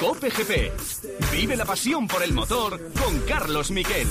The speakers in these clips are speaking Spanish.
Cope GP. Vive la pasión por el motor con Carlos Miquel.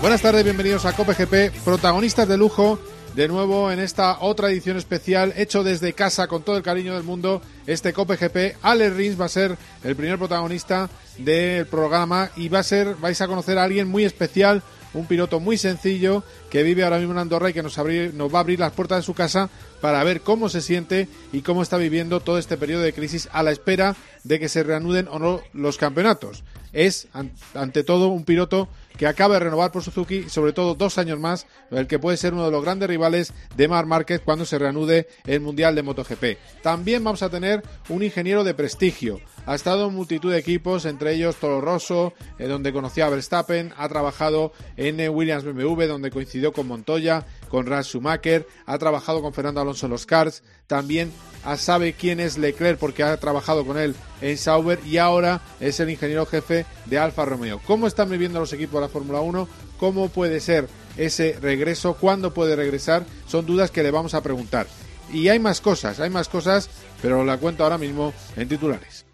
Buenas tardes, bienvenidos a Cope GP, protagonistas de lujo, de nuevo en esta otra edición especial, hecho desde casa con todo el cariño del mundo, este Cope GP. Alex Rins va a ser el primer protagonista del programa y va a ser, vais a conocer a alguien muy especial, un piloto muy sencillo que vive ahora mismo en Andorra y que nos, nos va a abrir las puertas de su casa para ver cómo se siente y cómo está viviendo todo este periodo de crisis a la espera de que se reanuden o no los campeonatos. Es, ante todo, un piloto que acaba de renovar por Suzuki sobre todo dos años más, el que puede ser uno de los grandes rivales de Mar Márquez cuando se reanude el Mundial de MotoGP. También vamos a tener un ingeniero de prestigio. Ha estado en multitud de equipos, entre ellos Toro Rosso, eh, donde conoció a Verstappen, ha trabajado en Williams BMW, donde coincidió con Montoya, con Ralf Schumacher, ha trabajado con Fernando Alonso en los Cars, también sabe quién es Leclerc porque ha trabajado con él en Sauber y ahora es el ingeniero jefe de Alfa Romeo. ¿Cómo están viviendo los equipos la Fórmula 1? ¿Cómo puede ser ese regreso? ¿Cuándo puede regresar? Son dudas que le vamos a preguntar. Y hay más cosas, hay más cosas, pero la cuento ahora mismo en titulares.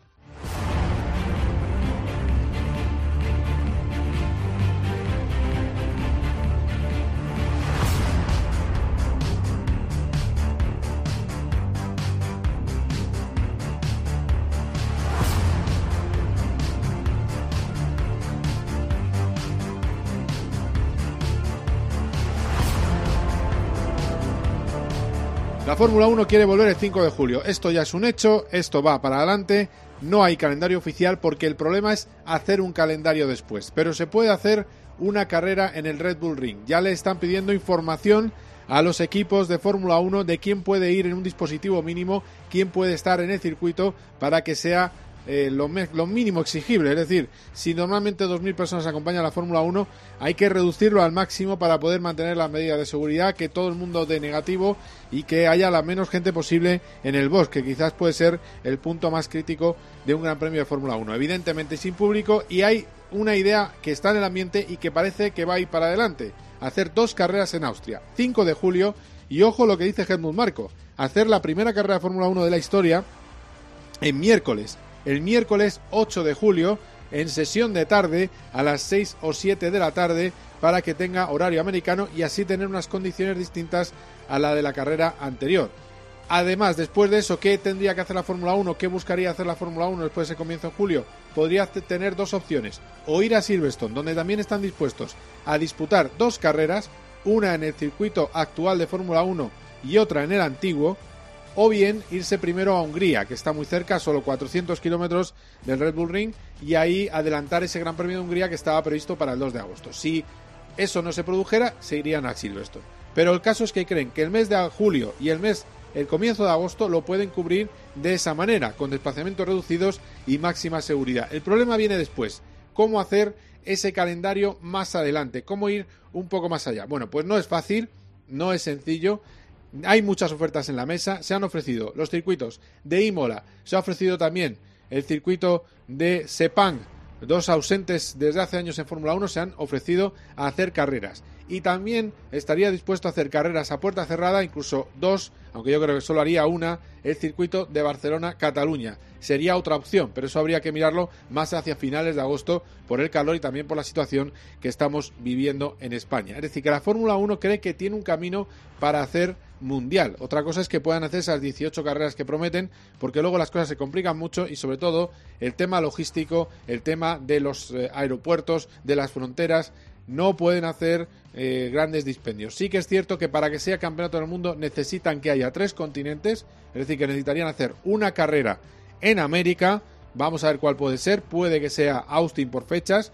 La Fórmula 1 quiere volver el 5 de julio. Esto ya es un hecho, esto va para adelante. No hay calendario oficial porque el problema es hacer un calendario después. Pero se puede hacer una carrera en el Red Bull Ring. Ya le están pidiendo información a los equipos de Fórmula 1 de quién puede ir en un dispositivo mínimo, quién puede estar en el circuito para que sea eh, lo, mínimo exigible. Es decir, si normalmente 2.000 personas acompañan la Fórmula 1, hay que reducirlo al máximo para poder mantener las medidas de seguridad, que todo el mundo dé negativo y que haya la menos gente posible en el bosque, que quizás puede ser el punto más crítico de un Gran Premio de Fórmula 1. Evidentemente sin público y hay una idea que está en el ambiente y que parece que va a ir para adelante. Hacer dos carreras en Austria, 5 de julio y ojo lo que dice Helmut Marco, hacer la primera carrera de Fórmula 1 de la historia en miércoles el miércoles 8 de julio en sesión de tarde a las 6 o 7 de la tarde para que tenga horario americano y así tener unas condiciones distintas a la de la carrera anterior. Además, después de eso, ¿qué tendría que hacer la Fórmula 1? ¿Qué buscaría hacer la Fórmula 1 después de ese comienzo en julio? Podría tener dos opciones. O ir a Silverstone, donde también están dispuestos a disputar dos carreras, una en el circuito actual de Fórmula 1 y otra en el antiguo, o bien irse primero a Hungría, que está muy cerca, solo 400 kilómetros del Red Bull Ring, y ahí adelantar ese Gran Premio de Hungría que estaba previsto para el 2 de agosto. Si eso no se produjera, se irían a Silverstone. Pero el caso es que creen que el mes de julio y el mes, el comienzo de agosto, lo pueden cubrir de esa manera, con desplazamientos reducidos y máxima seguridad. El problema viene después. ¿Cómo hacer ese calendario más adelante? ¿Cómo ir un poco más allá? Bueno, pues no es fácil, no es sencillo. Hay muchas ofertas en la mesa. Se han ofrecido los circuitos de Imola, se ha ofrecido también el circuito de Sepang. Dos ausentes desde hace años en Fórmula 1 se han ofrecido a hacer carreras. Y también estaría dispuesto a hacer carreras a puerta cerrada, incluso dos, aunque yo creo que solo haría una, el circuito de Barcelona-Cataluña. Sería otra opción, pero eso habría que mirarlo más hacia finales de agosto por el calor y también por la situación que estamos viviendo en España. Es decir, que la Fórmula 1 cree que tiene un camino para hacer mundial. Otra cosa es que puedan hacer esas 18 carreras que prometen, porque luego las cosas se complican mucho y sobre todo el tema logístico, el tema de los eh, aeropuertos, de las fronteras, no pueden hacer eh, grandes dispendios. Sí que es cierto que para que sea campeonato del mundo necesitan que haya tres continentes, es decir, que necesitarían hacer una carrera en América. Vamos a ver cuál puede ser. Puede que sea Austin por fechas.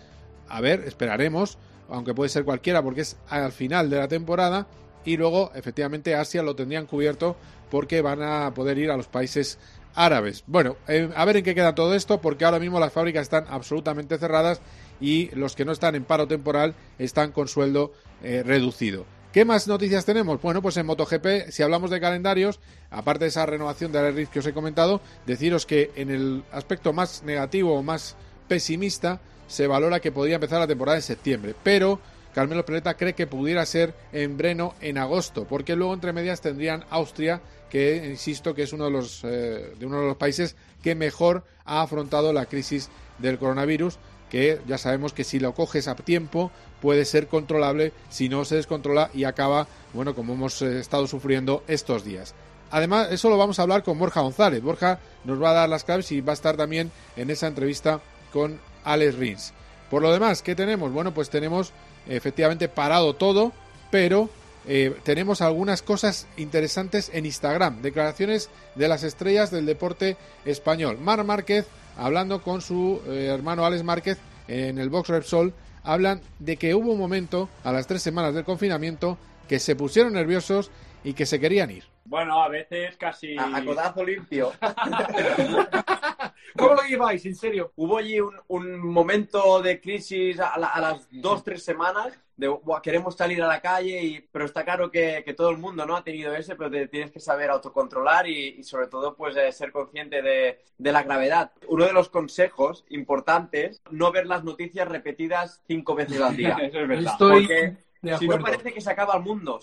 A ver, esperaremos. Aunque puede ser cualquiera porque es al final de la temporada y luego efectivamente Asia lo tendrían cubierto porque van a poder ir a los países árabes. Bueno, eh, a ver en qué queda todo esto porque ahora mismo las fábricas están absolutamente cerradas y los que no están en paro temporal están con sueldo eh, reducido. ¿Qué más noticias tenemos? Bueno, pues en MotoGP, si hablamos de calendarios, aparte de esa renovación de la que os he comentado, deciros que en el aspecto más negativo o más pesimista se valora que podría empezar la temporada en septiembre, pero Carmelo Peleta cree que pudiera ser en Breno en agosto, porque luego entre medias tendrían Austria, que insisto que es uno de los, eh, de uno de los países que mejor ha afrontado la crisis del coronavirus, que ya sabemos que si lo coges a tiempo puede ser controlable, si no se descontrola y acaba, bueno, como hemos eh, estado sufriendo estos días. Además, eso lo vamos a hablar con Borja González. Borja nos va a dar las claves y va a estar también en esa entrevista con Alex Rins. Por lo demás, ¿qué tenemos? Bueno, pues tenemos efectivamente parado todo, pero eh, tenemos algunas cosas interesantes en Instagram. Declaraciones de las estrellas del deporte español. Mar Márquez, hablando con su eh, hermano Alex Márquez en el Box Repsol, hablan de que hubo un momento, a las tres semanas del confinamiento, que se pusieron nerviosos y que se querían ir. Bueno, a veces casi... A, codazo limpio. ¿Cómo lo lleváis, en serio? Hubo allí un, momento de crisis a, las dos, tres semanas de queremos salir a la calle, y, pero está claro que, todo el mundo no ha tenido ese, pero te tienes que saber autocontrolar y, sobre todo pues eh, ser consciente de, la gravedad. Uno de los consejos importantes, no ver las noticias repetidas cinco veces al día. Eso es verdad. Porque si no parece que se acaba el mundo.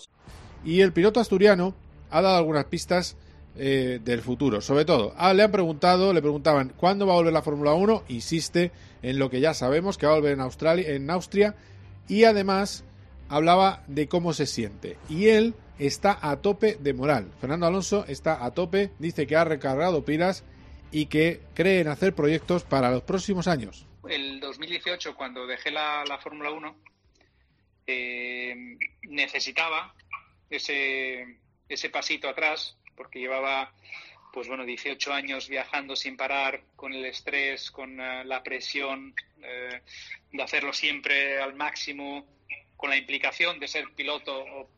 Y el piloto asturiano ha dado algunas pistas eh, del futuro. Sobre todo, ah, le han preguntado, le preguntaban cuándo va a volver la Fórmula 1, insiste en lo que ya sabemos, que va a volver en, Australia, en Austria, y además hablaba de cómo se siente. Y él está a tope de moral. Fernando Alonso está a tope, dice que ha recargado pilas y que cree en hacer proyectos para los próximos años. El 2018, cuando dejé la, Fórmula 1, eh, necesitaba ese, ese pasito atrás, porque llevaba pues bueno, 18 años viajando sin parar, con el estrés, con eh, la presión eh, de hacerlo siempre al máximo, con la implicación de ser piloto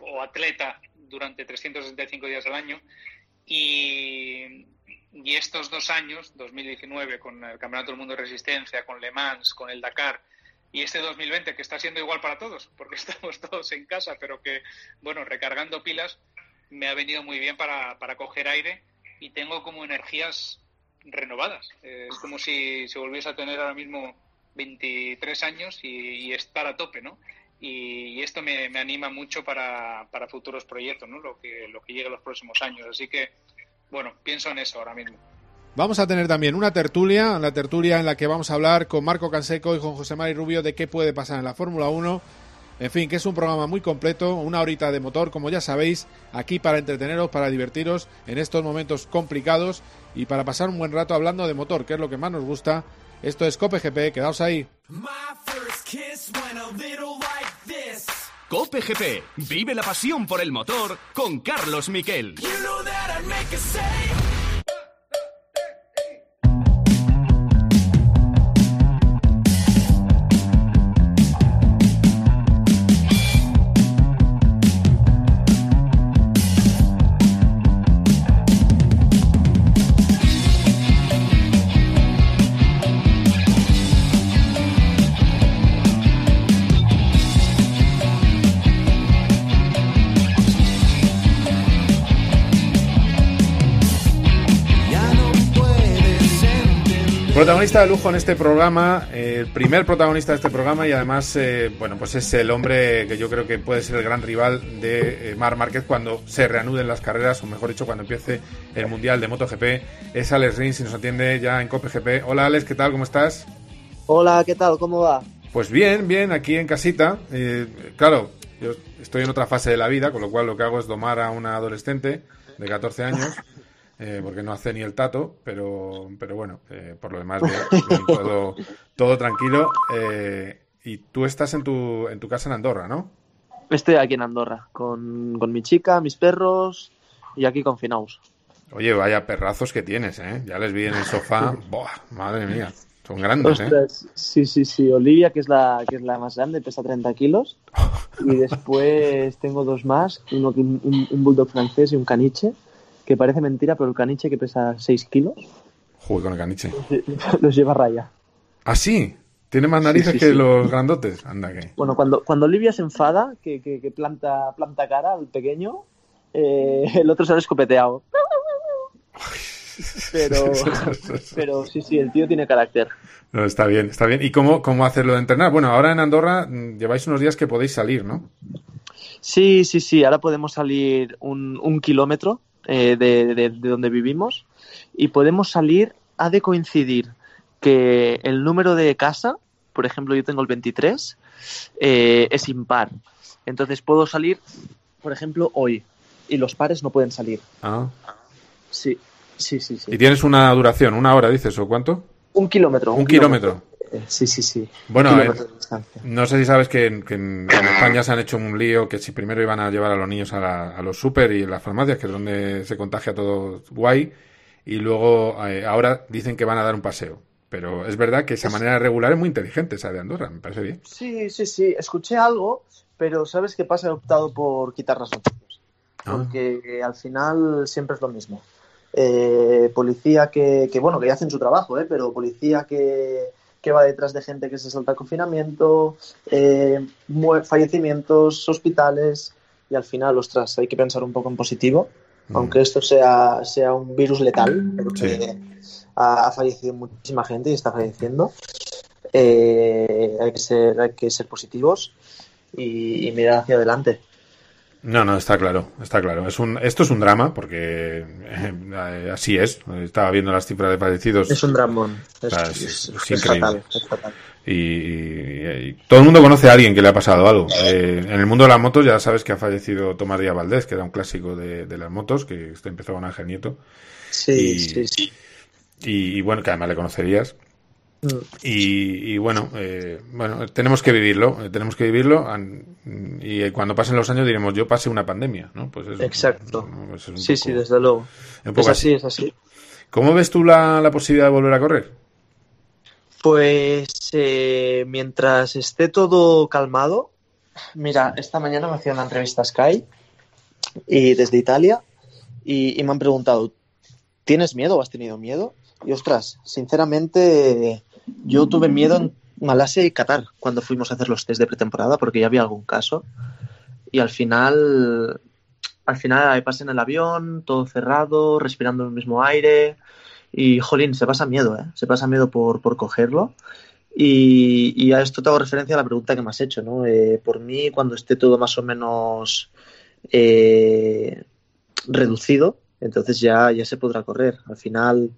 o, atleta durante 365 días al año. Y, y, estos dos años, 2019, con el Campeonato del Mundo de Resistencia, con Le Mans, con el Dakar, y este 2020, que está siendo igual para todos, porque estamos todos en casa, pero que, bueno, recargando pilas, me ha venido muy bien para, para coger aire y tengo como energías renovadas. Eh, es como si se volviese a tener ahora mismo 23 años y, estar a tope, ¿no? Y, esto me, anima mucho para, para, futuros proyectos, ¿no? Lo que, lo que llegue los próximos años. Así que, bueno, pienso en eso ahora mismo. Vamos a tener también una tertulia, la tertulia en la que vamos a hablar con Marco Canseco y con José Mari Rubio de qué puede pasar en la Fórmula 1 en fin, que es un programa muy completo, una horita de motor, como ya sabéis, aquí para entreteneros, para divertiros en estos momentos complicados y para pasar un buen rato hablando de motor, que es lo que más nos gusta. Esto es Cope GP, quedaos ahí. Cope GP, vive la pasión por el motor con Carlos Miquel. Protagonista de lujo en este programa, eh, el primer protagonista de este programa y además, eh, bueno, pues es el hombre que yo creo que puede ser el gran rival de eh, Mar Márquez cuando se reanuden las carreras, o mejor dicho, cuando empiece el Mundial de MotoGP. Es Alex Rins y nos atiende ya en COPGP. Hola Alex, ¿qué tal? ¿Cómo estás? Hola, ¿qué tal? ¿Cómo va? Pues bien, bien, aquí en casita. claro, yo estoy en otra fase de la vida, con lo cual lo que hago es domar a una adolescente de 14 años. Eh, porque no hace ni el tato, pero, pero bueno, eh, por lo demás, todo, todo, tranquilo. Eh, y tú estás en tu, en tu casa en Andorra, ¿no? Estoy aquí en Andorra, con, mi chica, mis perros y aquí confinados. Oye, vaya perrazos que tienes, ¿eh? Ya les vi en el sofá. ¡Buah! Madre mía, son grandes, ¿eh? Sí, sí, sí. Olivia, que es la, que es la más grande, pesa 30 kilos. Y después tengo dos más, uno, un, un bulldog francés y un caniche que parece mentira, pero el caniche que pesa 6 kilos. Joder, con el caniche. Los lleva raya. ¿Ah, sí? ¿Tiene más narices que los grandotes? Anda que. Bueno, cuando, cuando Olivia se enfada, que, que, planta, planta cara al pequeño, eh, el otro se ha escopeteado. pero, pero sí, sí, el tío tiene carácter. No, está bien, está bien. ¿Y cómo, cómo hacerlo de entrenar? Bueno, ahora en Andorra mm, lleváis unos días que podéis salir, ¿no? Sí, sí, sí. Ahora podemos salir un, un kilómetro eh, de, de- de donde vivimos y podemos salir, ha de coincidir que el número de casa, por ejemplo, yo tengo el 23, eh, es impar. Entonces puedo salir, por ejemplo, hoy y los pares no pueden salir. Ah. Sí, sí, sí, sí. Y tienes una duración, una hora, dices, ¿o cuánto? Un kilómetro. Un kilómetro. Sí, sí, sí. Bueno, distancia. No sé si sabes que, en, que en- España se han hecho un lío que si primero iban a llevar a los niños a, la- a los super y las farmacias, que es donde se contagia todo guay, y luego eh, ahora dicen que van a dar un paseo. Pero es verdad que esa manera regular es muy inteligente, esa de Andorra, me parece bien. Sí, sí, sí. Escuché algo, pero ¿sabes qué pasa? He optado por quitar las noticias. Ah. Porque eh, al final siempre es lo mismo. Eh, policía que, que, bueno, que ya hacen su trabajo, ¿eh? pero policía que, que va detrás de gente que se salta el confinamiento, eh, fallecimientos, hospitales, y al final, ostras, hay que pensar un poco en positivo, Mm. aunque esto sea, sea un virus letal, porque ha, ha fallecido muchísima gente y está falleciendo. Eh, hay, que ser, hay que ser positivos y, y mirar hacia adelante. No, no, está claro, está claro. Es un, esto es un drama, porque eh, así es. Estaba viendo las cifras de fallecidos. Es un dramón. Es, sea, es- es- es es increíble. fatal, es fatal. Y, y- y todo el mundo conoce a alguien que le ha pasado algo. Eh, en el mundo de las motos ya sabes que ha fallecido Tomás Díaz Valdés, que era un clásico de, de las motos, que empezó con Ángel Nieto. Sí, Y- sí, sí. Y, y bueno, que además le conocerías. Y, y bueno, eh, bueno, tenemos que vivirlo, eh, tenemos que vivirlo. Y cuando pasen los años diremos, yo pasé una pandemia, ¿no? Pues eso, Exacto. ¿no? Es un Sí, poco- sí, desde luego. Es así, es así. ¿Cómo ves tú la, la posibilidad de volver a correr? Pues eh, mientras esté todo calmado, mira, esta mañana me hacía una entrevista a Sky y desde Italia y, y me han preguntado, ¿tienes miedo o has tenido miedo? Y ostras, sinceramente yo tuve miedo en Malasia y Qatar cuando fuimos a hacer los test de pretemporada porque ya había algún caso y al final, al final ahí pasé en el avión, todo cerrado, respirando el mismo aire. Y, jolín, se pasa miedo, ¿eh? Se pasa miedo por, por cogerlo. Y, a esto te hago referencia a la pregunta que me has hecho, ¿no? Eh, por mí, cuando esté todo más o menos eh, reducido, entonces ya, ya se podrá correr. Al final,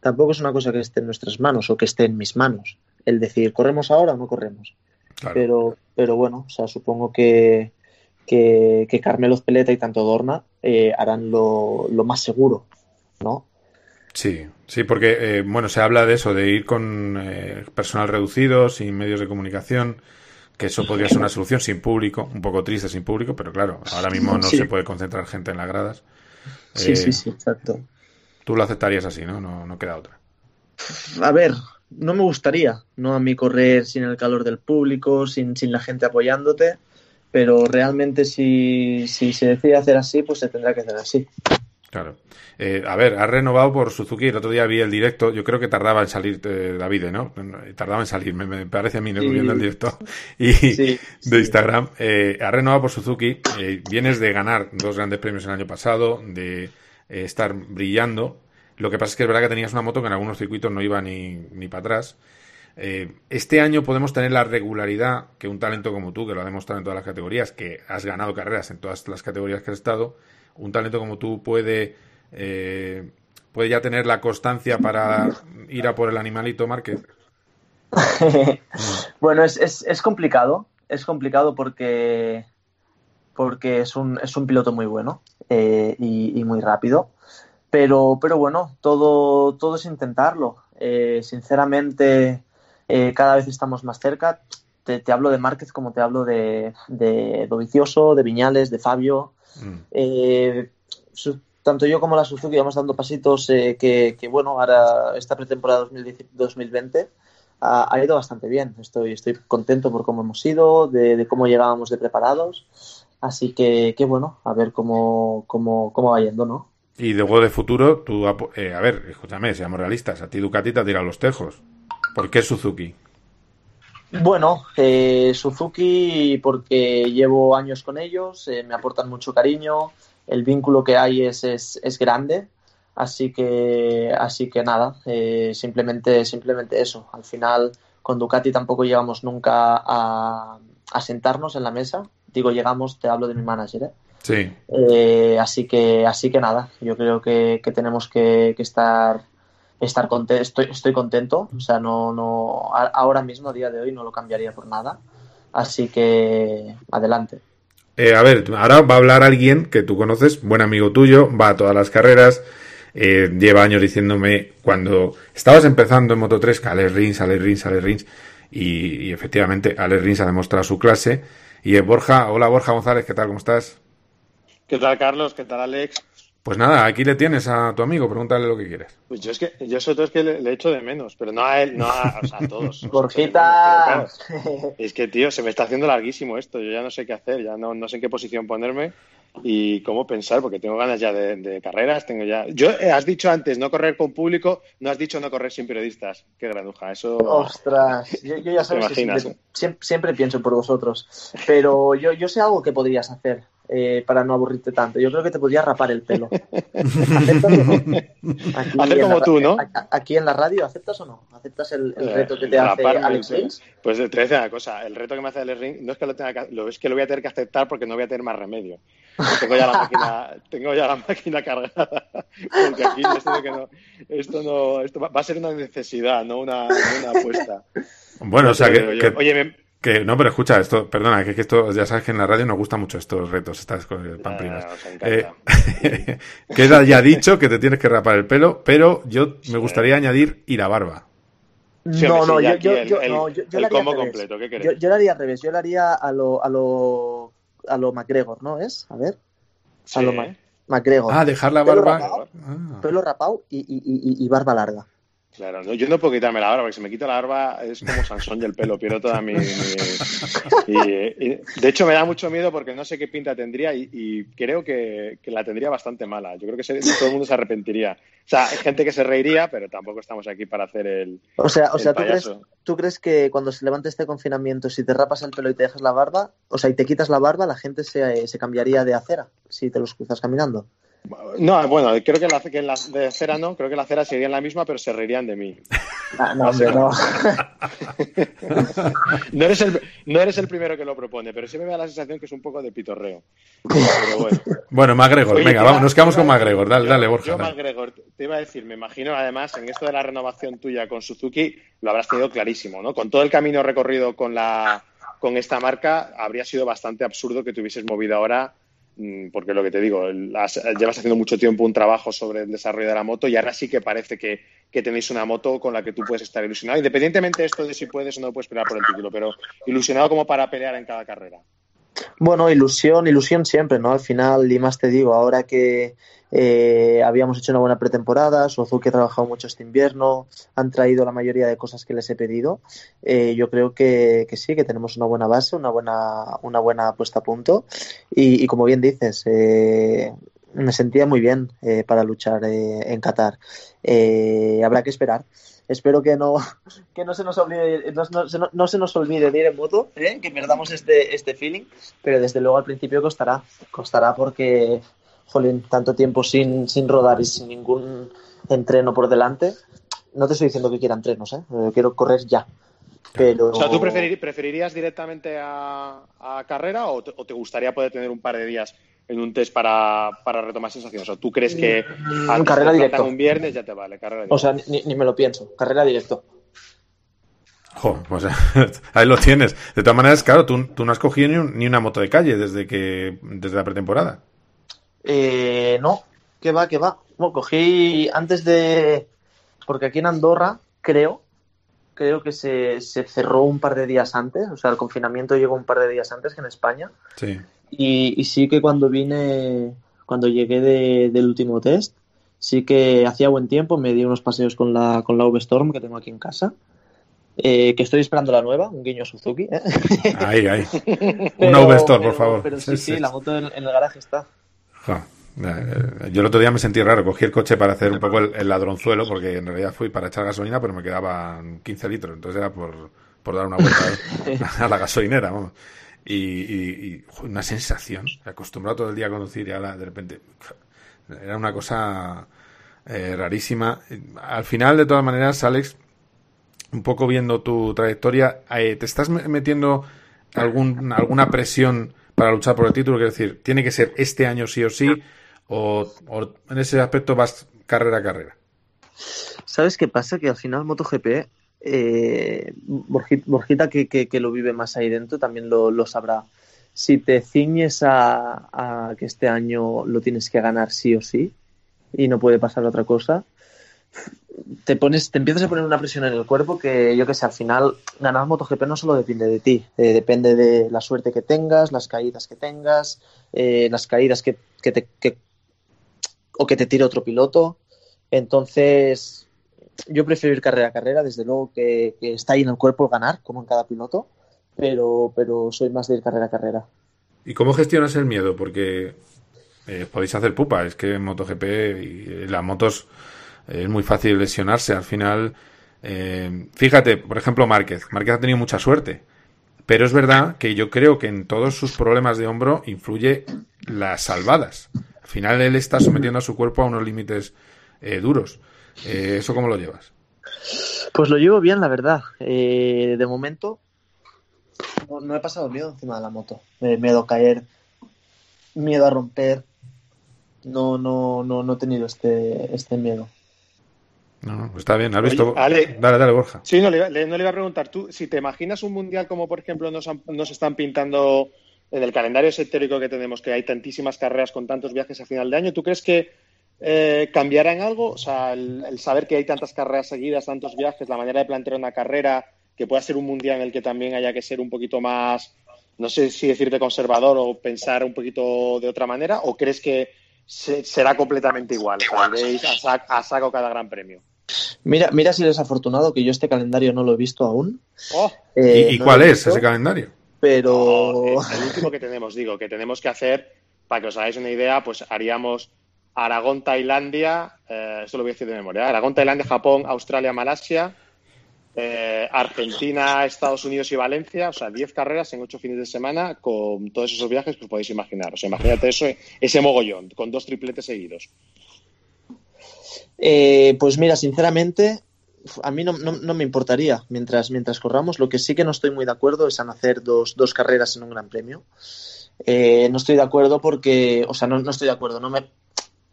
tampoco es una cosa que esté en nuestras manos o que esté en mis manos. El decir, ¿corremos ahora o no corremos? Claro. Pero, pero bueno, o sea, supongo que, que, que Carmelo Peleta y tanto Dorna eh, harán lo, lo más seguro, ¿no? Sí, sí, porque eh, bueno, se habla de eso, de ir con eh, personal reducido, sin medios de comunicación, que eso podría ser una solución sin público, un poco triste sin público, pero claro, ahora mismo no Sí. se puede concentrar gente en las gradas. Sí, Eh, sí, sí, exacto. Tú lo aceptarías así, ¿no? No, no queda otra. A ver, no me gustaría, ¿no? A mí correr sin el calor del público, sin, sin la gente apoyándote, pero realmente si, si se decide hacer así, pues se tendrá que hacer así. Claro. Eh, a ver, ha renovado por Suzuki. El otro día vi el directo. Yo creo que tardaba en salir eh, David, ¿no? Tardaba en salir, me, me parece a mí, ¿no? Sí. viendo el directo y, Sí, de Instagram. Eh, ha renovado por Suzuki. Eh, vienes de ganar dos grandes premios el año pasado, de eh, estar brillando. Lo que pasa es que es verdad que tenías una moto que en algunos circuitos no iba ni, ni para atrás. Eh, este año podemos tener la regularidad que un talento como tú, que lo ha demostrado en todas las categorías, que has ganado carreras en todas las categorías que has estado, un talento como tú puede, eh, puede ya tener la constancia para ir a por el animalito Márquez. bueno, es, es, es complicado, es complicado porque, porque es, un, es un piloto muy bueno eh, y, y muy rápido. Pero, pero bueno, todo, todo es intentarlo. Eh, sinceramente, eh, cada vez estamos más cerca. Te, te hablo de Márquez como te hablo de, de Dovicioso, de Viñales, de Fabio. Mm. Eh, su- tanto yo como la Suzuki vamos dando pasitos eh, que, que, bueno, ahora esta pretemporada 2010 2020 ha, ha ido bastante bien. Estoy, estoy contento por cómo hemos ido, de, de cómo llegábamos de preparados. Así que, que bueno, a ver cómo, cómo, cómo va yendo, ¿no? Y luego de futuro, tú, eh, a ver, escúchame, seamos realistas, a ti Ducati te ha tirado los tejos. ¿Por qué Suzuki? Bueno, eh, Suzuki porque llevo años con ellos, eh, me aportan mucho cariño, el vínculo que hay es, es, es grande, Así que, así que nada, eh, simplemente, simplemente eso. Al final, con Ducati tampoco llegamos nunca a, a sentarnos en la mesa. Digo, llegamos, te hablo de mi manager, ¿eh? Sí. Eh, así que, así que nada, yo creo que, que tenemos que, que estar, estar contento. Estoy, estoy contento, o sea, no, no, a- ahora mismo, a día de hoy, no lo cambiaría por nada. Así que, adelante. Eh, a ver, ahora va a hablar alguien que tú conoces, buen amigo tuyo, va a todas las carreras, eh, lleva años diciéndome cuando estabas empezando en Moto 3 que Alex Rins, Alex Rins, Alex Rins, y, y efectivamente Alex Rins ha demostrado su clase. Y eh, Borja, hola Borja González, ¿qué tal? ¿Cómo estás? ¿Qué tal, Carlos? ¿Qué tal, Alex? Pues nada, aquí le tienes a tu amigo, pregúntale lo que quieres. Pues yo es que, yo sobre todo es que le, le echo de menos, pero no a él, no a, o sea, a todos. Borjita. Claro, es que, tío, se me está haciendo larguísimo esto. Yo ya no sé qué hacer, ya no, no sé en qué posición ponerme y cómo pensar, porque tengo ganas ya de, de carreras, tengo ya... Yo, eh, has dicho antes no correr con público, no has dicho no correr sin periodistas. Qué granuja, eso... Ostras, yo, yo ya sabes que siempre, siempre, siempre pienso por vosotros, pero yo, yo sé algo que podrías hacer eh, para no aburrirte tanto. Yo creo que te podrías rapar el pelo. ¿Aceptas o no? Aquí Hacer como la- tú, ¿no? a- Aquí en la radio, ¿aceptas o no? ¿Aceptas el, el Eh, reto que te hace Alex pues, Rins? Pues te voy a decir una cosa, el reto que me hace el ring no es que lo tenga que, lo, es que lo voy a tener que aceptar porque no voy a tener más remedio. Tengo ya la máquina, tengo ya la máquina cargada. Porque aquí esto, que no, esto no, esto va va a ser una necesidad, no una, apuesta. Bueno, o sea que, que-. Oye, me- que- no, pero escucha, esto, perdona, que, que esto, ya sabes que en la radio nos gustan mucho estos retos, estas. Ah, os Eh, encanta. queda ya dicho que te tienes que rapar el pelo, pero yo me gustaría añadir ir a barba. Sí, no, no, yo, yo, el- yo, no, yo, yo el combo completo, ¿qué Yo, queréis? yo lo haría al revés, yo lo haría a lo, a lo, a lo McGregor, ¿no? ¿Es? A ver, a lo Sí. Ma- McGregor. Ah, dejar la Pelo barba. rapado. Ah. Pelo rapado y, y, y, y barba larga. Claro, no, yo no puedo quitarme la barba, porque si me quito la barba es como Sansón y el pelo, pierdo toda mi... mi- y, y- de hecho, me da mucho miedo porque no sé qué pinta tendría y, y creo que, que la tendría bastante mala. Yo creo que se- todo el mundo se arrepentiría. O sea, hay gente que se reiría, pero tampoco estamos aquí para hacer el, O sea, o sea ¿tú, crees. ¿tú crees que cuando se levante este confinamiento, si te rapas el pelo y te dejas la barba, o sea, y te quitas la barba, la gente se, se cambiaría de acera si te los cruzas caminando? No, bueno, creo que, la, que en la de cera no, creo que la cera sería la misma, pero se reirían de mí. Ah, no, hombre, no. No eres, el, no eres el primero que lo propone, pero sí me da la sensación que es un poco de pitorreo. Pero bueno. Bueno, MacGregor, Oye, venga, vamos, nos quedamos con MacGregor, dale, yo- dale, Borja. Yo, dale. MacGregor, te iba a decir, me imagino además en esto de la renovación tuya con Suzuki, lo habrás tenido clarísimo, ¿no? Con todo el camino recorrido con la con esta marca, habría sido bastante absurdo que te hubieses movido ahora, porque lo que te digo, llevas haciendo mucho tiempo un trabajo sobre el desarrollo de la moto y ahora sí que parece que, que tenéis una moto con la que tú puedes estar ilusionado, independientemente de esto de si puedes o no puedes pelear por el título, pero ilusionado como para pelear en cada carrera. Bueno, ilusión, ilusión siempre, ¿no? Al final, y más te digo, ahora que eh, habíamos hecho una buena pretemporada, Suzuki ha trabajado mucho este invierno, han traído la mayoría de cosas que les he pedido, eh, yo creo que, que sí, que tenemos una buena base, una buena, una buena puesta a punto, y, y como bien dices, eh, me sentía muy bien eh, para luchar eh, en Qatar. Eh, habrá que esperar. Espero que no, que no se nos olvide, no, no no se nos olvide de ir en moto, ¿eh? que perdamos este, este feeling, pero desde luego al principio costará, costará porque, jolín, tanto tiempo sin, sin rodar y sin ningún entreno por delante. No te estoy diciendo que quiera entrenos, ¿eh? Eh, quiero correr ya. Pero... O sea, ¿tú preferir- preferirías directamente a, a carrera o te, o te gustaría poder tener un par de días en un test para, para retomar sensaciones? ¿O tú crees que antes carrera directo. un viernes ya te vale? Carrera O sea, ni, ni me lo pienso. Carrera directo. Jo, pues ahí lo tienes. De todas maneras, claro, tú, tú no has cogido ni, un- ni una moto de calle desde que desde la pretemporada. Eh, no, que va, que va. Bueno, cogí antes de. Porque aquí en Andorra, creo, creo que se, se cerró un par de días antes. O sea, el confinamiento llegó un par de días antes que en España. Sí. Y, y sí que cuando vine, cuando llegué de- del último test, sí que hacía buen tiempo. Me di unos paseos con la, con la V-Storm que tengo aquí en casa. eh, que estoy esperando la nueva, un guiño Suzuki. ¿eh? Ahí, ahí. Una V-Store, por favor. Pero sí, sí, la moto en, en el garaje está. Eh, Yo el otro día me sentí raro, cogí el coche para hacer un poco el, el ladronzuelo, porque en realidad fui para echar gasolina, pero me quedaban 15 litros, entonces era por, por dar una vuelta a la gasolinera, vamos. Y, una sensación, acostumbrado todo el día a conducir y ahora de repente era una cosa eh, rarísima. Al final, de todas maneras, Alex, un poco viendo tu trayectoria, eh, ¿te estás metiendo algún, alguna presión para luchar por el título? Quiero decir, ¿tiene que ser este año sí o sí? ¿O, o en ese aspecto vas carrera a carrera? ¿Sabes qué pasa? Que al final MotoGP, eh, Borjita, que, que, lo vive más ahí dentro también lo, lo sabrá. Si te ciñes a, a, que este año lo tienes que ganar sí o sí y no puede pasar otra cosa, te pones, te empiezas a poner una presión en el cuerpo que yo que sé, al final ganar MotoGP no solo depende de ti, eh, depende de la suerte que tengas, las caídas que tengas, eh, las caídas que, que te que, o que te tire otro piloto. Entonces, yo prefiero ir carrera a carrera, desde luego que, está ahí en el cuerpo ganar, como en cada piloto, pero, pero soy más de ir carrera a carrera. ¿Y cómo gestionas el miedo? Porque eh, podéis hacer pupa, es que MotoGP y las motos es muy fácil lesionarse. Al final, eh, fíjate, por ejemplo, Márquez. Márquez ha tenido mucha suerte. Pero es verdad que yo creo que en todos sus problemas de hombro influye las salvadas. Al final él está sometiendo a su cuerpo a unos límites eh, duros. Eh, ¿Eso cómo lo llevas? Pues lo llevo bien, la verdad. Eh, de momento no, he pasado miedo encima de la moto. miedo a caer, miedo a romper. No, no, no, no he tenido este, este miedo. No, está bien, has visto. dale, dale, Borja. Sí, no le, no le, iba a preguntar tú, si te imaginas un mundial como por ejemplo nos, nos están pintando en el calendario esotérico que tenemos, que hay tantísimas carreras con tantos viajes a final de año, ¿tú crees que eh, cambiará en algo? O sea, el, saber que hay tantas carreras seguidas, tantos viajes, la manera de plantear una carrera que pueda ser un mundial en el que también haya que ser un poquito más, no sé si decirte conservador o pensar un poquito de otra manera, o crees que será completamente igual? O sea, a, saco cada gran premio. Mira, mira si eres afortunado que yo este calendario no lo he visto aún. Oh. Eh, ¿Y, cuál es ese calendario? Pero. el último que tenemos, digo, que tenemos que hacer, para que os hagáis una idea, pues haríamos Aragón, Tailandia, eh, esto lo voy a decir de memoria, Aragón, Tailandia, Japón, Australia, Malasia, eh, Argentina, Estados Unidos y Valencia, o sea, 10 carreras en 8 fines de semana con todos esos viajes que os podéis imaginar. O sea, imagínate eso, ese mogollón, con dos tripletes seguidos. Eh, pues mira, sinceramente, a mí no, me importaría mientras, mientras corramos. Lo que sí que no estoy muy de acuerdo es en hacer dos, carreras en un gran premio. no estoy de acuerdo porque, o sea, no, no estoy de acuerdo, no me,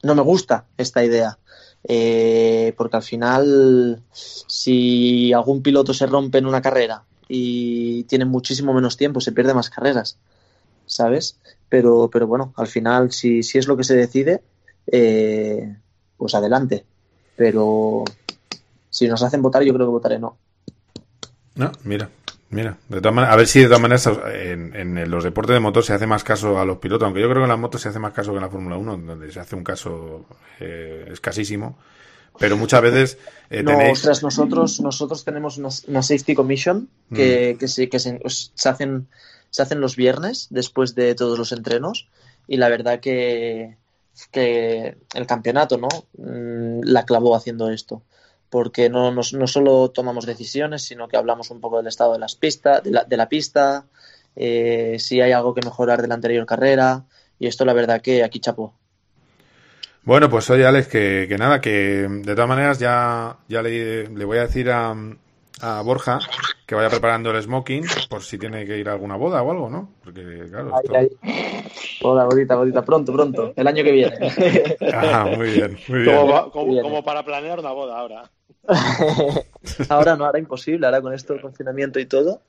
no me gusta esta idea. Eh, porque al final, si algún piloto se rompe en una carrera y tiene muchísimo menos tiempo, se pierde más carreras, ¿sabes? Pero, pero bueno, al final, si, si es lo que se decide, eh, pues adelante. Pero si nos hacen votar, yo creo que votaré no. No, mira, Mira, de todas maneras, a ver si de todas maneras en, los deportes de motor se hace más caso a los pilotos, aunque yo creo que en las motos se hace más caso que en la Fórmula 1, donde se hace un caso eh, escasísimo. Pero muchas veces eh, no, nosotros, nosotros tenemos una, safety commission que, mm. que, se, que se, hacen, se hacen los viernes después de todos los entrenos y la verdad que, que el campeonato no mm, la clavó haciendo esto porque no, no, no, solo tomamos decisiones, sino que hablamos un poco del estado de, las pistas, de, la, de la pista, eh, si hay algo que mejorar de la anterior carrera, y esto la verdad que aquí chapó. Bueno, pues oye Alex, que, que nada, que de todas maneras ya, ya le, le voy a decir a, a Borja que vaya preparando el smoking por si tiene que ir a alguna boda o algo, ¿no? Porque, claro. Hola, bodita, bodita, pronto, pronto, el año que viene. Ah, muy bien, muy bien. Como, para planear una boda ahora. ahora no, ahora imposible, ahora con esto del confinamiento y todo.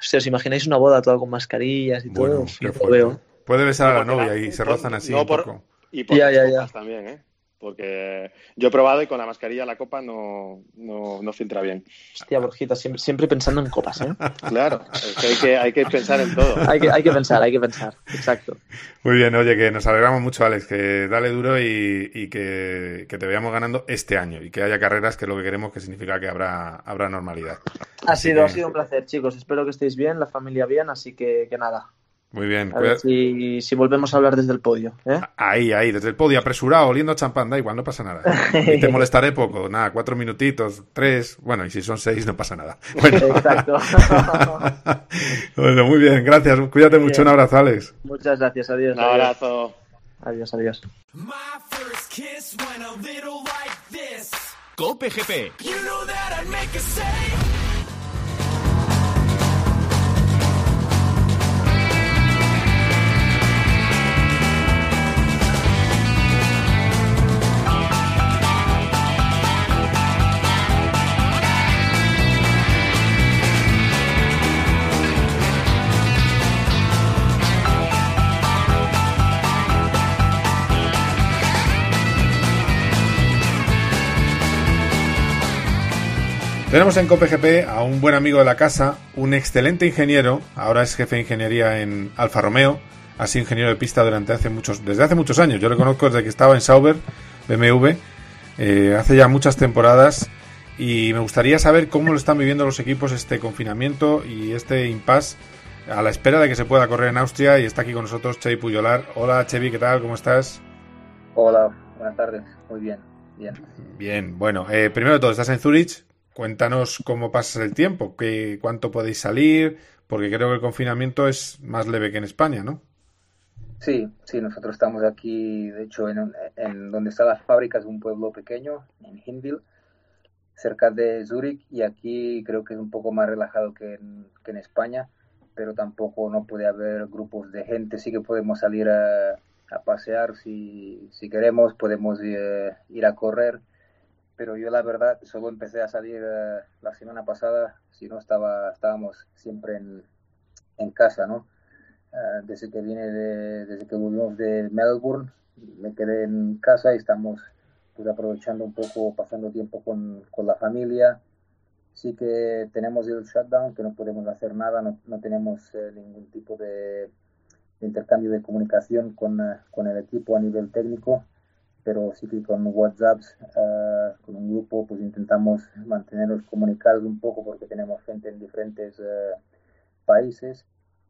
Si os imagináis una boda toda con mascarillas y todo, veo. Puede besar a la novia y se rozan así un poco. Y por ya, ya, ya. también, ¿eh? Porque yo he probado y con la mascarilla la copa no, no, filtra bien. Hostia, Borjita, siempre, siempre pensando en copas, ¿eh? Claro, hay, que, hay que pensar en todo. hay, que, hay que pensar, hay que pensar, exacto. Muy bien, oye, que nos alegramos mucho, Alex, que dale duro y, y que, te veamos ganando este año y que haya carreras, que es lo que queremos, que significa que habrá, habrá normalidad. Ha sido, ha sido un placer, chicos. Espero que estéis bien, la familia bien, así que, que nada, muy bien. A ver si, volvemos a hablar desde el podio. ¿eh? Ahí, ahí, desde el podio, apresurado, oliendo a champán, da igual, no pasa nada. Y te molestaré poco, nada, cuatro minutitos, tres, bueno, y si son seis no pasa nada. Bueno. Exacto. bueno, muy bien, gracias, cuídate mucho, un abrazo, Alex. Muchas gracias, adiós. Un abrazo. Adiós, adiós. Cope GP. Tenemos en COPGP a un buen amigo de la casa, un excelente ingeniero, ahora es jefe de ingeniería en Alfa Romeo, ha sido ingeniero de pista durante hace muchos, desde hace muchos años. Yo lo conozco desde que estaba en Sauber, BMW, eh, hace ya muchas temporadas y me gustaría saber cómo lo están viviendo los equipos este confinamiento y este impasse a la espera de que se pueda correr en Austria y está aquí con nosotros Chevy Puyolar. Hola Chevy, ¿qué tal? ¿Cómo estás? Hola, buenas tardes. Muy bien, bien. Bien, bueno, eh, primero de todo, estás en Zurich, Cuéntanos cómo pasa el tiempo, qué, cuánto podéis salir, porque creo que el confinamiento es más leve que en España, ¿no? Sí, sí, nosotros estamos aquí, de hecho, en, en donde está la fábrica, es un pueblo pequeño, en Hinwil, cerca de Zurich, y aquí creo que es un poco más relajado que en, España, pero tampoco no puede haber grupos de gente, sí que podemos salir a, a pasear si, si queremos, podemos eh, ir a correr, pero yo la verdad solo empecé a salir uh, la semana pasada, si no estaba, estábamos siempre en, casa, ¿no? Uh, desde que vine de, desde que volvimos de Melbourne, me quedé en casa y estamos pues, aprovechando un poco, pasando tiempo con, con, la familia. Sí que tenemos el shutdown, que no podemos hacer nada, no, no tenemos eh, ningún tipo de, intercambio de comunicación con, uh, con el equipo a nivel técnico pero sí que con WhatsApp, uh, con un grupo, pues intentamos mantenernos comunicados un poco porque tenemos gente en diferentes uh, países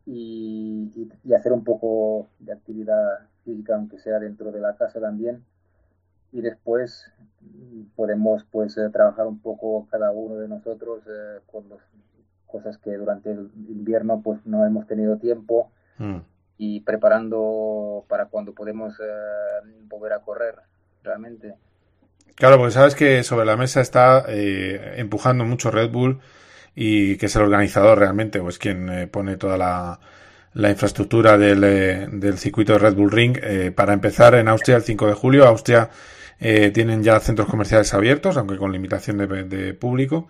y, hacer un poco de actividad física, aunque sea dentro de la casa también. Y después podemos pues uh, trabajar un poco cada uno de nosotros con las cosas que durante el invierno pues no hemos tenido tiempo. Mm y preparando para cuando podemos eh, volver a correr realmente. Claro, porque sabes que sobre la mesa está eh, empujando mucho Red Bull y que es el organizador realmente, o es quien eh, pone toda la, la infraestructura del, eh, del, circuito de Red Bull Ring eh, para empezar en Austria el 5 de julio. Austria tienen ya centros comerciales abiertos, aunque con limitación de, de público,